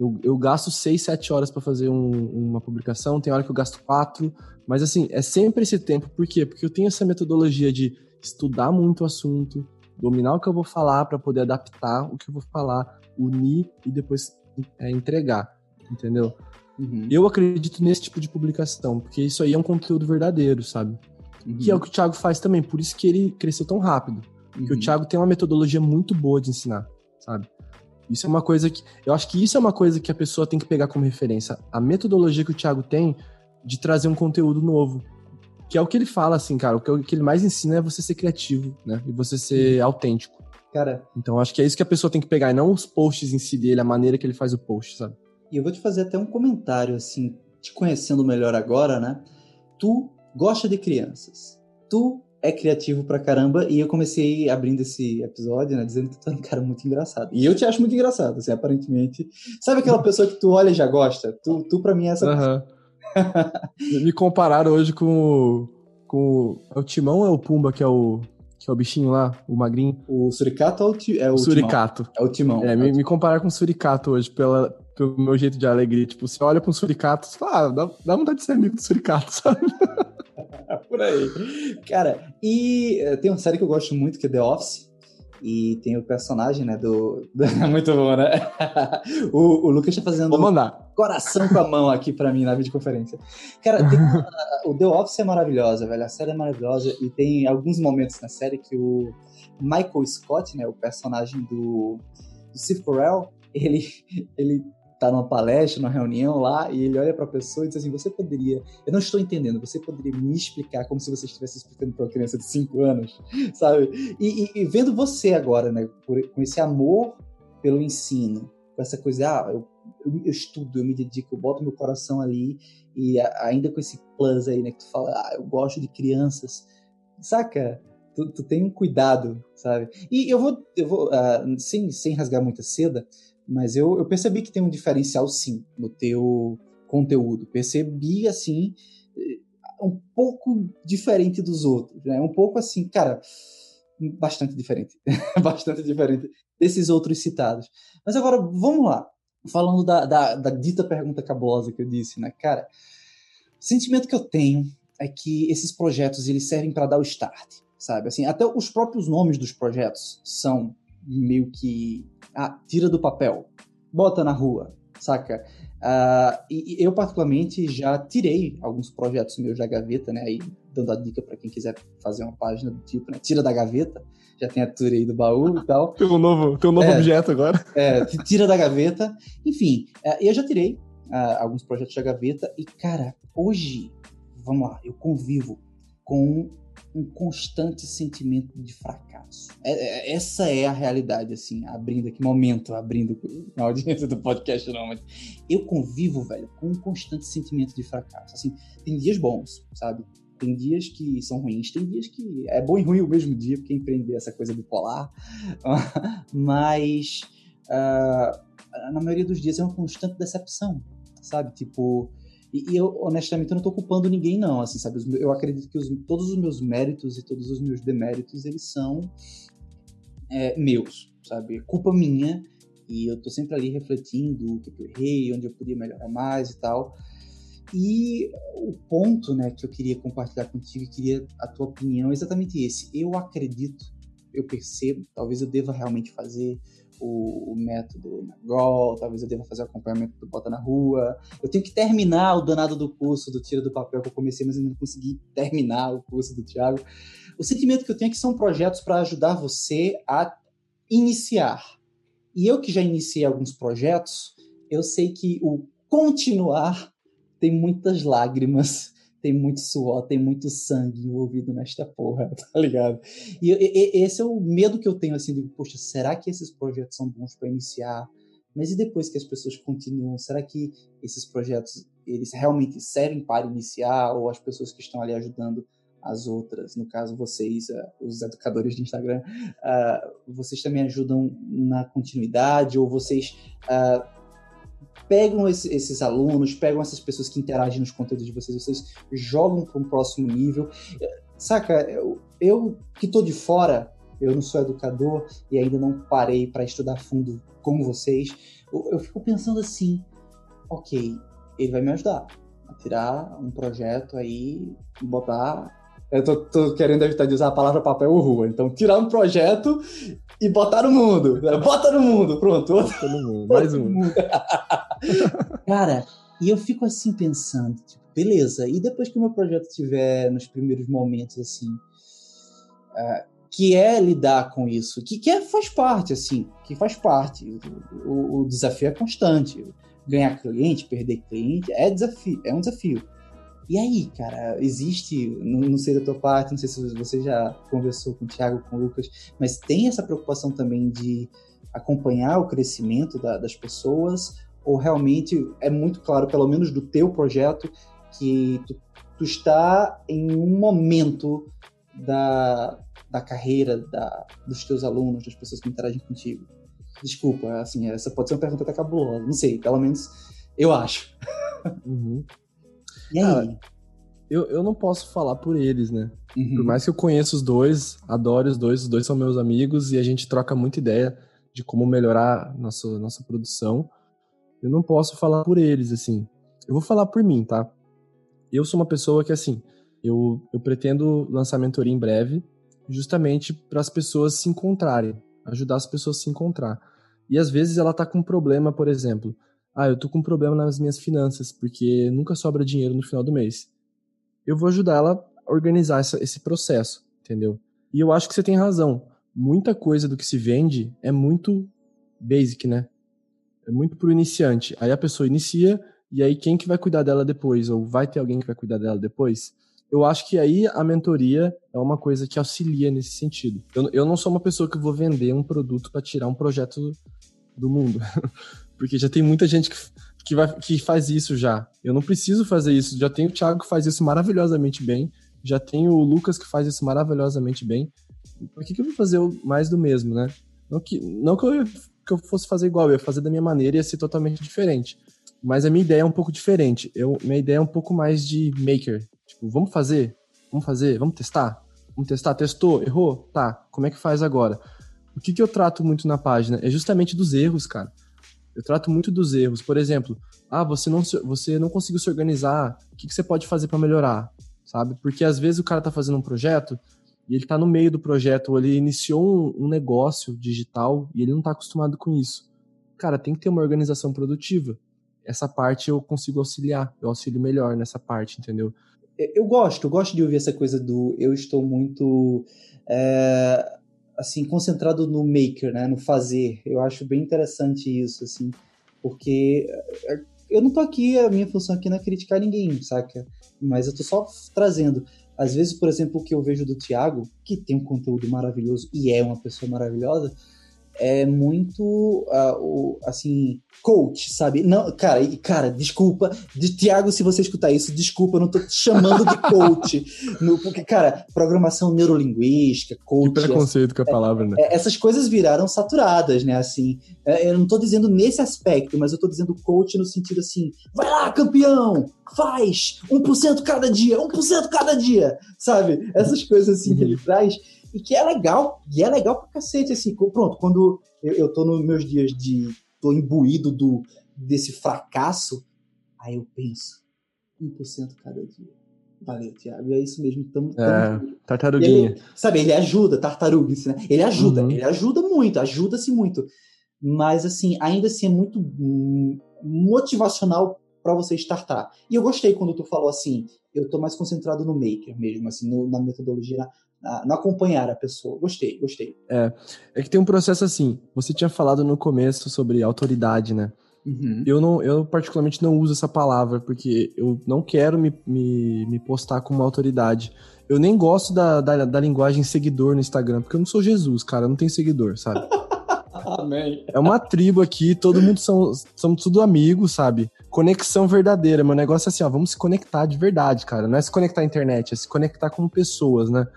Eu, eu gasto 6, 7 horas para fazer um, uma publicação, tem hora que eu gasto 4, mas assim, é sempre esse tempo. Por quê? Porque eu tenho essa metodologia de estudar muito o assunto, dominar o que eu vou falar para poder adaptar o que eu vou falar, unir e depois é, entregar, entendeu? Uhum. Eu acredito nesse tipo de publicação, porque isso aí é um conteúdo verdadeiro, sabe? Uhum. Que é o que o Thiago faz também, por isso que ele cresceu tão rápido. Porque uhum. o Thiago tem uma metodologia muito boa de ensinar, sabe? Isso é uma coisa que. Eu acho que isso é uma coisa que a pessoa tem que pegar como referência. A metodologia que o Thiago tem de trazer um conteúdo novo. Que é o que ele fala, assim, cara. O que ele mais ensina é você ser criativo, né? E você ser autêntico. Cara. Então acho que é isso que a pessoa tem que pegar, e não os posts em si dele, a maneira que ele faz o post, sabe? E eu vou te fazer até um comentário, assim, te conhecendo melhor agora, né? Tu gosta de crianças. Tu é criativo pra caramba e eu comecei abrindo esse episódio, né, dizendo que tu é um cara muito engraçado. E eu te acho muito engraçado, assim, aparentemente. Sabe aquela pessoa que tu olha e já gosta? Tu, tu pra mim é essa uhum. Me compararam hoje com, com é o Timão ou é o Pumba que é o que é o bichinho lá, o magrinho? O suricato ou é o, o suricato? Timão? É o timão. É, é me, me comparar com o suricato hoje pela, pelo meu jeito de alegria. Tipo, você olha pra um suricato e fala, ah, dá, dá vontade de ser amigo do suricato, sabe? Por aí. Cara, e uh, tem uma série que eu gosto muito que é The Office. E tem o personagem, né, do... muito bom, né? o, o Lucas tá fazendo... Vou mandar. Coração com a mão aqui pra mim na videoconferência. Cara, tem, o The Office é maravilhosa, velho. A série é maravilhosa. E tem alguns momentos na série que o Michael Scott, né, o personagem do, do Steve Carell, ele, ele tá numa palestra, numa reunião lá, e ele olha para a pessoa e diz assim: Você poderia, eu não estou entendendo, você poderia me explicar como se você estivesse explicando para uma criança de 5 anos, sabe? E, e, e, vendo você agora, né, por, com esse amor pelo ensino, com essa coisa, ah, eu, eu, eu, estudo, eu me dedico, eu boto meu coração ali, e a, ainda com esse plus aí, né, que tu fala, ah, eu gosto de crianças, saca? Tu, tu tem um cuidado, sabe? E eu vou, eu vou uh, sem, sem rasgar muita seda, mas eu, eu percebi que tem um diferencial, sim, no teu conteúdo. Percebi, assim, eh, um pouco diferente dos outros, né? Um pouco assim, cara, bastante diferente. bastante diferente desses outros citados. Mas agora, vamos lá. Falando da, da, da dita pergunta cabulosa que eu disse, né? Cara, o sentimento que eu tenho é que esses projetos, eles servem para dar o start, sabe? Assim, até os próprios nomes dos projetos são meio que ah, tira do papel, bota na rua, saca? Uh, e, eu, particularmente, já tirei alguns projetos meus da gaveta, né? Aí, dando a dica para quem quiser fazer uma página do tipo, né? Tira da gaveta, já tem a tour aí do baú e tal. Tem um novo, tem um novo é, objeto agora. É, tira da gaveta. Enfim, uh, eu já tirei uh, alguns projetos da gaveta e, cara, hoje, vamos lá, eu convivo com um constante sentimento de fracasso. É, é, essa é a realidade, assim, abrindo aqui, momento, abrindo a audiência do podcast, não, mas eu convivo, velho, com um constante sentimento de fracasso. Assim, tem dias bons, sabe? Tem dias que são ruins, tem dias que é bom e ruim o mesmo dia, porque empreender essa coisa bipolar, mas uh, na maioria dos dias é uma constante decepção, sabe? Tipo, e, e, eu, honestamente, eu não tô culpando ninguém, não, assim, sabe? Eu acredito que os, todos os meus méritos e todos os meus deméritos, eles são é, meus, sabe? Culpa minha, e eu tô sempre ali refletindo o que, eu errei, onde eu podia melhorar mais e tal. E o ponto, né, que eu queria compartilhar contigo, e queria a tua opinião, é exatamente esse. Eu acredito, eu percebo, talvez eu deva realmente fazer o, o método na talvez eu deva fazer o acompanhamento do Bota na Rua. Eu tenho que terminar o danado do curso do Tira do Papel que eu comecei, mas ainda não consegui terminar o curso do Thiago. O sentimento que eu tenho é que são projetos para ajudar você a iniciar. E eu que já iniciei alguns projetos, eu sei que o continuar tem muitas lágrimas tem muito suor, tem muito sangue envolvido nesta porra, tá ligado? E, e, esse é o medo que eu tenho, assim, de, poxa, será que esses projetos são bons para iniciar? Mas e depois que as pessoas continuam, será que esses projetos, eles realmente servem para iniciar? Ou as pessoas que estão ali ajudando as outras, no caso vocês, uh, os educadores de Instagram, uh, vocês também ajudam na continuidade? Ou vocês... Pegam esse, esses alunos, pegam essas pessoas que interagem nos conteúdos de vocês, vocês jogam para um próximo nível. Saca, eu, eu que estou de fora, eu não sou educador e ainda não parei para estudar fundo como vocês, eu, eu fico pensando assim, ok, ele vai me ajudar a tirar um projeto aí e botar eu tô, tô, querendo evitar de usar a palavra papel ou rua. Então, tirar um projeto e botar no mundo. Bota no mundo, pronto. Bota no mundo, mais um. Cara, e eu fico assim pensando, tipo, beleza, e depois que o meu projeto estiver nos primeiros momentos, assim, uh, que é lidar com isso, que, que é, faz parte, assim, que faz parte. O, o desafio é constante. Ganhar cliente, perder cliente, é desafio, é um desafio. E aí, cara, existe, não, não, sei da tua parte, não sei se você já conversou com o Thiago, com o Lucas, mas tem essa preocupação também de acompanhar o crescimento da, das pessoas Ou realmente é muito claro, pelo menos do teu projeto, que tu, tu está em um momento da, da carreira da, dos teus alunos, das pessoas que interagem contigo? Desculpa, assim, essa pode ser uma pergunta até cabulosa, não sei, pelo menos eu acho. Uhum. E aí? Eu, eu não posso falar por eles, né? Uhum. Por mais que eu conheça os dois, adoro os dois, os dois são meus amigos e a gente troca muita ideia de como melhorar nossa, nossa produção. Eu não posso falar por eles, assim. Eu vou falar por mim, tá? Eu sou uma pessoa que, assim, eu, eu pretendo lançar mentoria em breve, justamente para as pessoas se encontrarem, ajudar as pessoas a se encontrar. E às vezes ela tá com um problema, por exemplo, ah, eu tô com um problema nas minhas finanças, porque nunca sobra dinheiro no final do mês. Eu vou ajudar ela a organizar essa, esse processo, entendeu? E eu acho que você tem razão. Muita coisa do que se vende é muito basic, né? É muito pro iniciante. Aí a pessoa inicia, e aí quem que vai cuidar dela depois? Ou vai ter alguém que vai cuidar dela depois? Eu acho que aí a mentoria é uma coisa que auxilia nesse sentido. Eu, eu não sou uma pessoa que vou vender um produto para tirar um projeto do mundo. Porque já tem muita gente que, que, vai, que faz isso já. Eu não preciso fazer isso. Já tem o Thiago que faz isso maravilhosamente bem. Já tem o Lucas que faz isso maravilhosamente bem. Por que, que eu vou fazer mais do mesmo, né? Não que, não que, eu, que eu fosse fazer igual, eu ia fazer da minha maneira e ia ser totalmente diferente. Mas a minha ideia é um pouco diferente. Eu, minha ideia é um pouco mais de maker. Tipo, vamos fazer? Vamos fazer? Vamos testar? Vamos testar? Testou? Errou? Tá. Como é que faz agora? O que, que eu trato muito na página é justamente dos erros, cara. Eu trato muito dos erros. Por exemplo, ah, você não, você não conseguiu se organizar. O que, que você pode fazer para melhorar? Sabe? Porque às vezes o cara tá fazendo um projeto e ele tá no meio do projeto, ou ele iniciou um, um negócio digital e ele não tá acostumado com isso. Cara, tem que ter uma organização produtiva. Essa parte eu consigo auxiliar, eu auxilio melhor nessa parte, entendeu? Eu gosto, eu gosto de ouvir essa coisa do eu estou muito é, assim concentrado no maker, né, no fazer. Eu acho bem interessante isso, assim, porque é, eu não tô aqui, a minha função aqui não é criticar ninguém, saca? Mas eu tô só trazendo. Às vezes, por exemplo, o que eu vejo do Thiago, que tem um conteúdo maravilhoso e é uma pessoa maravilhosa, é muito, uh, o, assim, coach, sabe? Não, cara, cara, desculpa, de, Tiago, se você escutar isso, desculpa, eu não tô te chamando de coach, no, porque, cara, programação neurolinguística, coach... Que preconceito com a palavra, né? É, essas coisas viraram saturadas, né, assim, é, eu não tô dizendo nesse aspecto, mas eu tô dizendo coach no sentido assim, vai lá, campeão, faz, 1% cada dia, 1% cada dia, sabe? Essas coisas assim uhum. que ele traz e que é legal, e é legal pra cacete, assim, pronto, quando eu, eu tô nos meus dias de, tô imbuído do, desse fracasso, aí eu penso, 1% cada dia. Valeu, Thiago. E é isso mesmo. Tamo, tamo é, tartaruguinha. Ele, sabe, ele ajuda, tartaruga, né? Ele ajuda, uhum. ele ajuda muito, ajuda-se muito. Mas, assim, ainda assim é muito motivacional para você startar. E eu gostei quando tu falou assim, eu tô mais concentrado no maker mesmo, assim, no, na metodologia, não acompanhar a pessoa. Gostei, gostei. É, é que tem um processo assim. Você tinha falado no começo sobre autoridade, né? Uhum. Eu, não, eu particularmente não uso essa palavra, porque eu não quero me, me, me postar como autoridade. Eu nem gosto da, da, da, linguagem seguidor no Instagram, porque eu não sou Jesus, cara, eu não tenho seguidor, sabe? Amém. É uma tribo aqui, todo mundo são, são tudo amigos, sabe? Conexão verdadeira. Meu negócio é assim, ó, vamos se conectar de verdade, cara. Não é se conectar à internet, é se conectar como pessoas, né?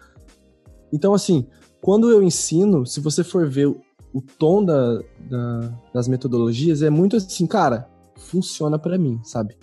Então, assim, quando eu ensino, se você for ver o tom da, da, das metodologias, é muito assim, cara, funciona para mim, sabe?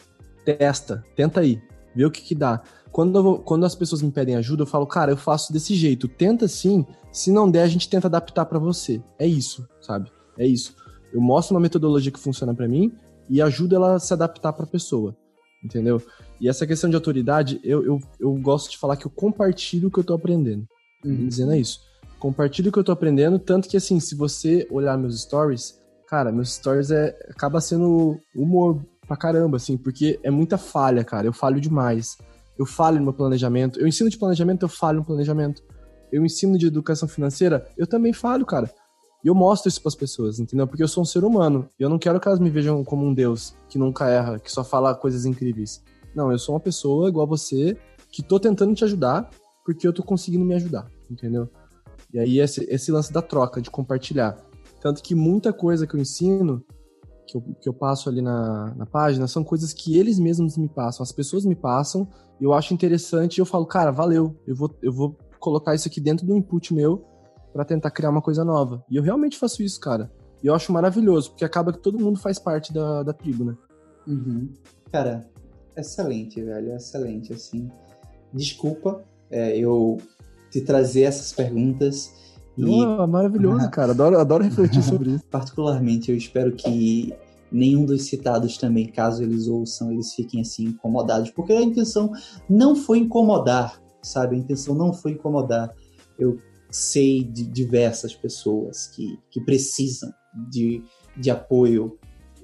Testa, tenta aí, vê o que que dá. Quando, vou, quando as pessoas me pedem ajuda, eu falo, cara, eu faço desse jeito, tenta sim, se não der, a gente tenta adaptar para você. É isso, sabe? É isso. Eu mostro uma metodologia que funciona para mim e ajudo ela a se adaptar para a pessoa, entendeu? E essa questão de autoridade, eu, eu, eu gosto de falar que eu compartilho o que eu tô aprendendo uhum. dizendo é isso. Compartilhe o que eu tô aprendendo, tanto que assim, se você olhar meus stories, cara, meus stories é, acaba sendo humor pra caramba, assim, porque é muita falha, cara. Eu falho demais. Eu falho no meu planejamento. Eu ensino de planejamento, eu falho no planejamento. Eu ensino de educação financeira, eu também falho, cara. E eu mostro isso para as pessoas, entendeu? Porque eu sou um ser humano. E eu não quero que elas me vejam como um deus que nunca erra, que só fala coisas incríveis. Não, eu sou uma pessoa igual você, que tô tentando te ajudar, porque eu tô conseguindo me ajudar, entendeu? E aí esse, esse lance da troca, de compartilhar. Tanto que muita coisa que eu ensino, que eu, que eu passo ali na, na página são coisas que eles mesmos me passam, as pessoas me passam, eu acho interessante e eu falo, cara, valeu, eu vou, eu vou colocar isso aqui dentro do input meu para tentar criar uma coisa nova. E eu realmente faço isso, cara. E eu acho maravilhoso, porque acaba que todo mundo faz parte da, da tribo, né? Uhum. Cara, excelente, velho, excelente, assim. Desculpa é, eu te trazer essas perguntas. E... Oh, maravilhoso, cara. Adoro, adoro refletir sobre isso. Particularmente, eu espero que nenhum dos citados também, caso eles ouçam, eles fiquem assim incomodados, porque a intenção não foi incomodar, sabe? A intenção não foi incomodar. Eu sei de diversas pessoas que, que precisam de, de apoio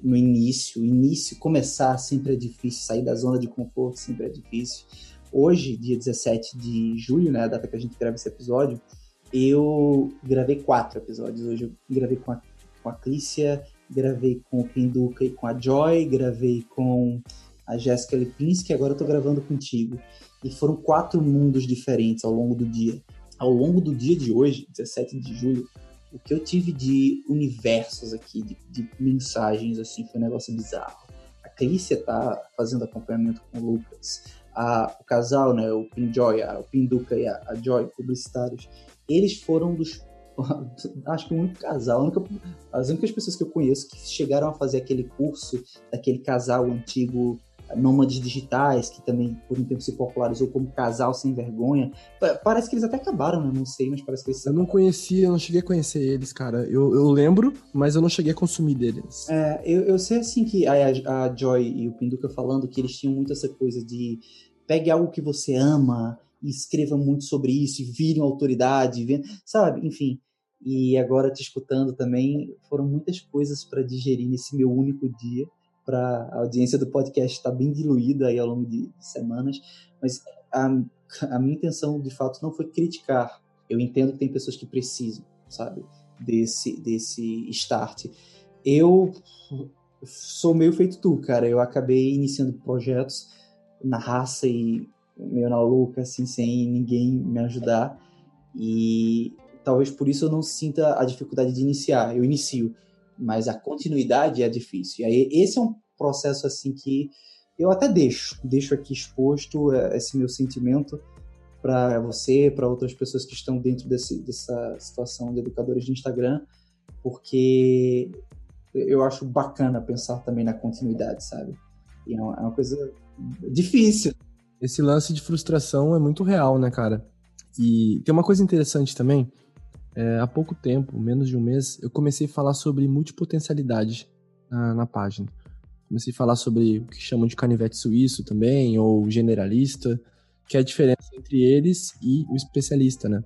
no início. O início, começar sempre é difícil, sair da zona de conforto sempre é difícil. Hoje, dia 17 de julho, né, a data que a gente grava esse episódio, eu gravei quatro episódios. Hoje eu gravei com a, com a Clícia, gravei com o Pinduca e com a Joy, gravei com a Jéssica Lipinski, agora eu tô gravando contigo. E foram quatro mundos diferentes ao longo do dia. Ao longo do dia de hoje, 17 de julho, o que eu tive de universos aqui, de, de mensagens, assim, foi um negócio bizarro. A Clícia tá fazendo acompanhamento com o Lucas. A, o casal, né, o Pinjoy, a, o Pinduca e a, a Joy, publicitários, eles foram dos acho que o único casal, única, as únicas pessoas que eu conheço que chegaram a fazer aquele curso daquele casal antigo nômades digitais, que também por um tempo se popularizou como casal sem vergonha. Parece que eles até acabaram, né? Não sei, mas parece que eles. Eu não conhecia, eu não cheguei a conhecer eles, cara. Eu, eu lembro, mas eu não cheguei a consumir deles. É, eu, eu sei assim que a, a Joy e o Pinduca falando que eles tinham muito essa coisa de pegue algo que você ama e escreva muito sobre isso e vire uma autoridade, sabe? Enfim. E agora te escutando também, foram muitas coisas para digerir nesse meu único dia para a audiência do podcast está bem diluída aí ao longo de, semanas, mas a, a, minha intenção de fato não foi criticar. Eu entendo que tem pessoas que precisam, sabe, desse desse start. Eu sou meio feito tu, cara. Eu acabei iniciando projetos na raça e meio na louca, assim, sem ninguém me ajudar. E talvez por isso eu não sinta a dificuldade de iniciar. Eu inicio, mas a continuidade é difícil. E aí esse é um processo assim que eu até deixo, deixo aqui exposto é, esse meu sentimento para você, para outras pessoas que estão dentro desse, dessa situação de educadores de Instagram, porque eu acho bacana pensar também na continuidade, sabe? E é uma, é uma coisa difícil. Esse lance de frustração é muito real, né, cara? E tem uma coisa interessante também, é, há pouco tempo, menos de um mês, eu comecei a falar sobre multipotencialidade na, na página. Comecei a falar sobre o que chamam de canivete suíço também, ou generalista, que é a diferença entre eles e o especialista, né?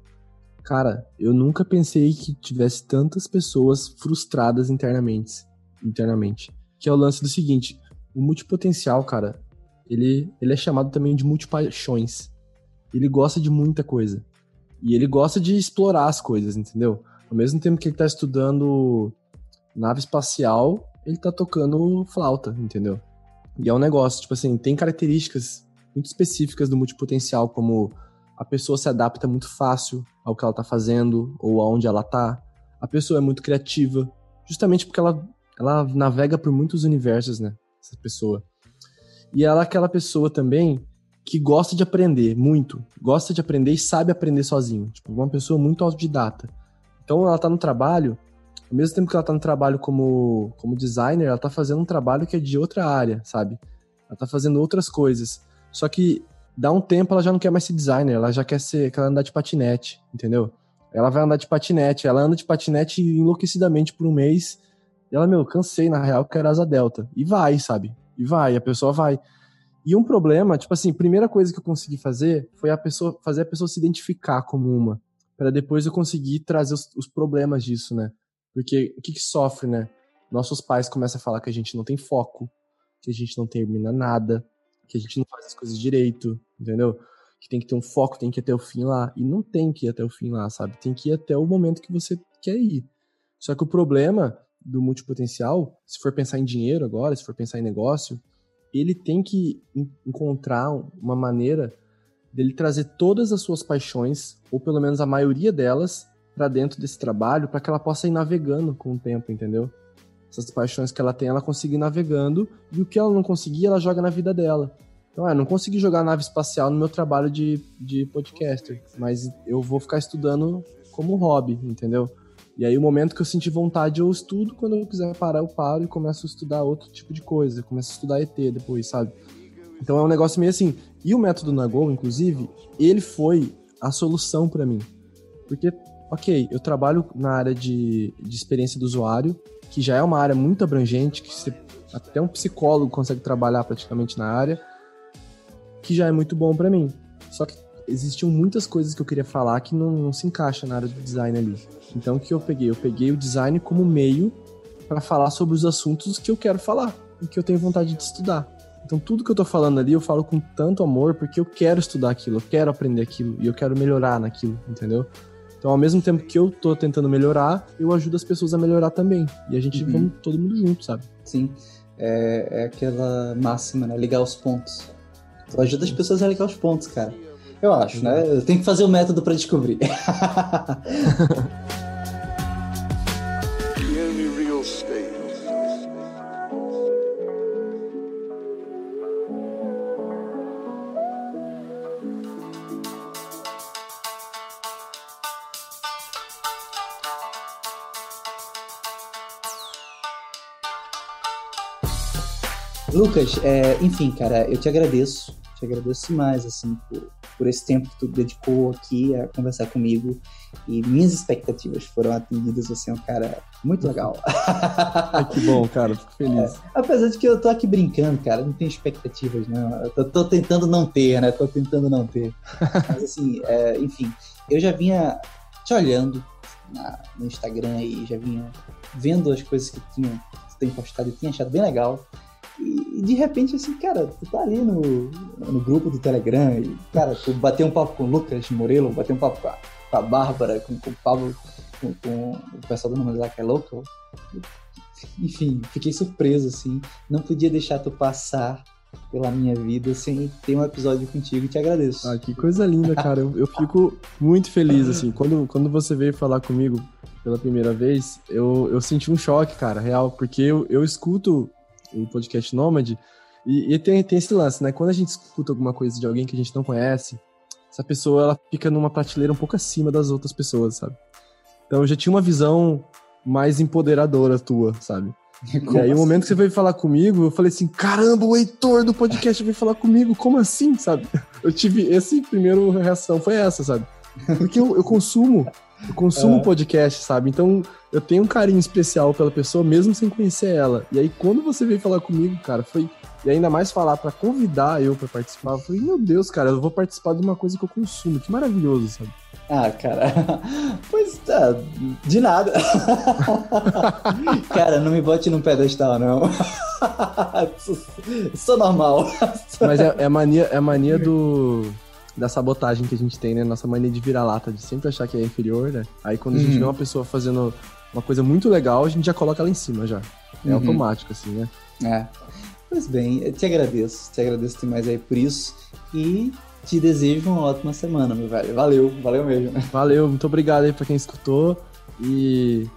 Cara, eu nunca pensei que tivesse tantas pessoas frustradas internamente, internamente. Que é o lance do seguinte, o multipotencial, cara, ele, ele é chamado também de multipaixões. Ele gosta de muita coisa. E ele gosta de explorar as coisas, entendeu? Ao mesmo tempo que ele tá estudando nave espacial, ele tá tocando flauta, entendeu? E é um negócio, tipo assim, tem características muito específicas do multipotencial, como a pessoa se adapta muito fácil ao que ela tá fazendo ou aonde ela tá. A pessoa é muito criativa, justamente porque ela, ela navega por muitos universos, né? Essa pessoa. E ela é aquela pessoa também que gosta de aprender muito, gosta de aprender e sabe aprender sozinho. Tipo, uma pessoa muito autodidata. Então ela tá no trabalho, ao mesmo tempo que ela tá no trabalho como, como designer, ela tá fazendo um trabalho que é de outra área, sabe? Ela tá fazendo outras coisas. Só que dá um tempo ela já não quer mais ser designer, ela já quer ser, quer andar de patinete, entendeu? Ela vai andar de patinete, ela anda de patinete enlouquecidamente por um mês. E ela, meu, cansei, na real, quero asa delta. E vai, sabe? E vai, a pessoa vai. E um problema, tipo assim, primeira coisa que eu consegui fazer foi a pessoa fazer a pessoa se identificar como uma, para depois eu conseguir trazer os, os, problemas disso, né? Porque o que, que sofre, né? Nossos pais começam a falar que a gente não tem foco, que a gente não termina nada, que a gente não faz as coisas direito, entendeu? Que tem que ter um foco, tem que ir até o fim lá. E não tem que ir até o fim lá, sabe? Tem que ir até o momento que você quer ir. Só que o problema do multipotencial, se for pensar em dinheiro agora, se for pensar em negócio, ele tem que encontrar uma maneira dele trazer todas as suas paixões, ou pelo menos a maioria delas, para dentro desse trabalho, para que ela possa ir navegando com o tempo, entendeu? essas paixões que ela tem, ela conseguir navegando, e o que ela não conseguir, ela joga na vida dela. Então, é, não consegui jogar nave espacial no meu trabalho de, de podcaster, mas eu vou ficar estudando como hobby, entendeu? E aí, o momento que eu sentir vontade, eu estudo. Quando eu quiser parar, eu paro e começo a estudar outro tipo de coisa. Começo a estudar ET depois, sabe? Então é um negócio meio assim. E o método Nagol, inclusive, ele foi a solução para mim. Porque, ok, eu trabalho na área de, de experiência do usuário, que já é uma área muito abrangente, que você, até um psicólogo consegue trabalhar praticamente na área, que já é muito bom para mim. Só que existiam muitas coisas que eu queria falar que não, não se encaixa na área do design ali. Então o que eu peguei? Eu peguei o design como meio para falar sobre os assuntos que eu quero falar e que eu tenho vontade de estudar. Então tudo que eu tô falando ali eu falo com tanto amor porque eu quero estudar aquilo, eu quero aprender aquilo e eu quero melhorar naquilo, entendeu? Então, ao mesmo tempo que eu tô tentando melhorar, eu ajudo as pessoas a melhorar também. E a gente uhum. vamos todo mundo junto, sabe? Sim. É, é aquela máxima, né? Ligar os pontos. Tu ajuda as pessoas a ligar os pontos, cara. Eu acho, né? Eu tenho que fazer o um método para descobrir. Lucas, é, enfim, cara, eu te agradeço, te agradeço demais, assim, por, por esse tempo que tu dedicou aqui a conversar comigo e minhas expectativas foram atendidas, você é um cara muito legal. que bom, cara, fico feliz. É, apesar de que eu tô aqui brincando, cara, não tenho expectativas, não. Eu tô, tô tentando não ter, né? Tô tentando não ter. Mas assim, é, enfim, eu já vinha te olhando na, no Instagram e já vinha vendo as coisas que tinha, que tu tem postado e tinha achado bem legal. E, de repente, assim, cara, tu tá ali no, no grupo do Telegram e, cara, tu bateu um papo com o Lucas Morelo, bateu um papo com a, com a Bárbara, com, com o Pablo, com, com, o pessoal do nome lá que é louco. Enfim, fiquei surpreso, assim. Não podia deixar tu passar pela minha vida sem ter um episódio contigo e te agradeço. Ah, que coisa linda, cara. Eu, eu fico muito feliz, assim. Quando, quando você veio falar comigo pela primeira vez, eu, eu senti um choque, cara, real, porque eu, eu escuto o podcast Nômade. E, e tem, tem esse lance, né? Quando a gente escuta alguma coisa de alguém que a gente não conhece, essa pessoa ela fica numa prateleira um pouco acima das outras pessoas, sabe? Então eu já tinha uma visão mais empoderadora tua, sabe? Como e aí, assim? o momento que você veio falar comigo, eu falei assim: caramba, o Heitor do podcast veio falar comigo, como assim, sabe? Eu tive esse primeiro reação, foi essa, sabe? Porque eu, eu consumo, eu consumo é. podcast, sabe? Então eu tenho um carinho especial pela pessoa, mesmo sem conhecer ela. E aí, quando você veio falar comigo, cara, foi. E ainda mais falar para convidar eu para participar, eu falei, meu Deus, cara, eu vou participar de uma coisa que eu consumo. Que maravilhoso, sabe? Ah, cara. Pois tá, de nada. cara, não me bote num pedestal, não. Sou normal. Mas é, é mania, é mania do da sabotagem que a gente tem, né? Nossa mania de virar lata, de sempre achar que é inferior, né? Aí quando a gente uhum. vê uma pessoa fazendo uma coisa muito legal, a gente já coloca ela em cima já. É uhum. automático, assim, né? É. Pois bem, eu te agradeço. Te agradeço demais aí por isso. E te desejo uma ótima semana, meu velho. Valeu, valeu mesmo. Valeu, muito obrigado aí pra quem escutou. E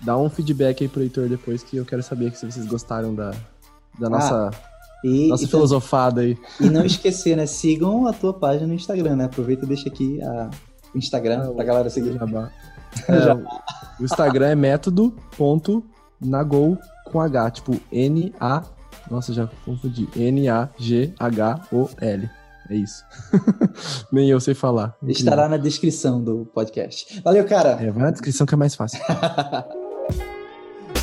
dá um feedback aí pro Heitor depois que eu quero saber se vocês gostaram da, da ah, nossa, e, nossa e filosofada aí. E não esquecer, né? Sigam a tua página no Instagram, né? Aproveita e deixa aqui a, o Instagram ah, pra galera seguir. É, o Instagram é método.nagol com H, tipo N-A. Nossa, já confundi. N-A-G-H-O-L. É isso. Nem eu sei falar. Estará na descrição do podcast. Valeu, cara. É, vai na descrição que é mais fácil.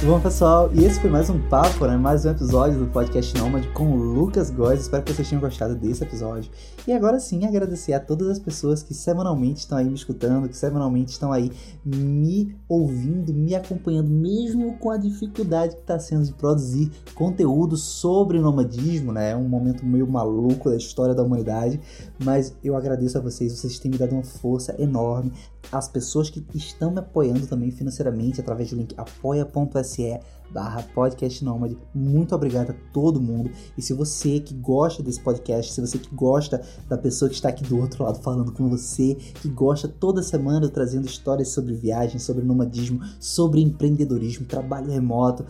Bom, pessoal, e esse foi mais um papo, né? Mais um episódio do podcast Nômade com o Lucas Góes. Espero que vocês tenham gostado desse episódio. E agora sim, agradecer a todas as pessoas que semanalmente estão aí me escutando, que semanalmente estão aí me ouvindo, me acompanhando, mesmo com a dificuldade que está sendo de produzir conteúdo sobre nomadismo, né? É um momento meio maluco da história da humanidade, mas eu agradeço a vocês, vocês têm me dado uma força enorme as pessoas que estão me apoiando também financeiramente através do link apoia.se barra podcast nômade. Muito obrigado a todo mundo. E se você que gosta desse podcast, se você que gosta da pessoa que está aqui do outro lado falando com você, que gosta toda semana trazendo histórias sobre viagem, sobre nomadismo, sobre empreendedorismo, trabalho remoto,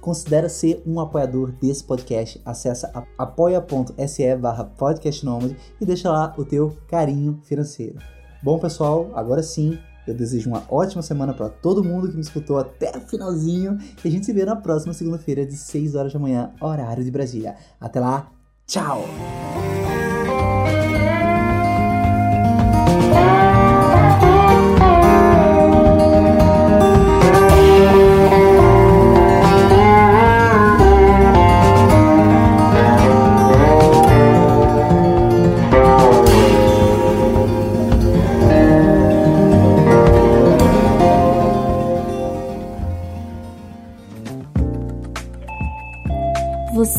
considera ser um apoiador desse podcast. Acesse apoia.se barra e deixa lá o teu carinho financeiro. Bom, pessoal, agora sim, eu desejo uma ótima semana para todo mundo que me escutou até o finalzinho e a gente se vê na próxima segunda-feira de 6 horas da manhã, horário de Brasília. Até lá, tchau!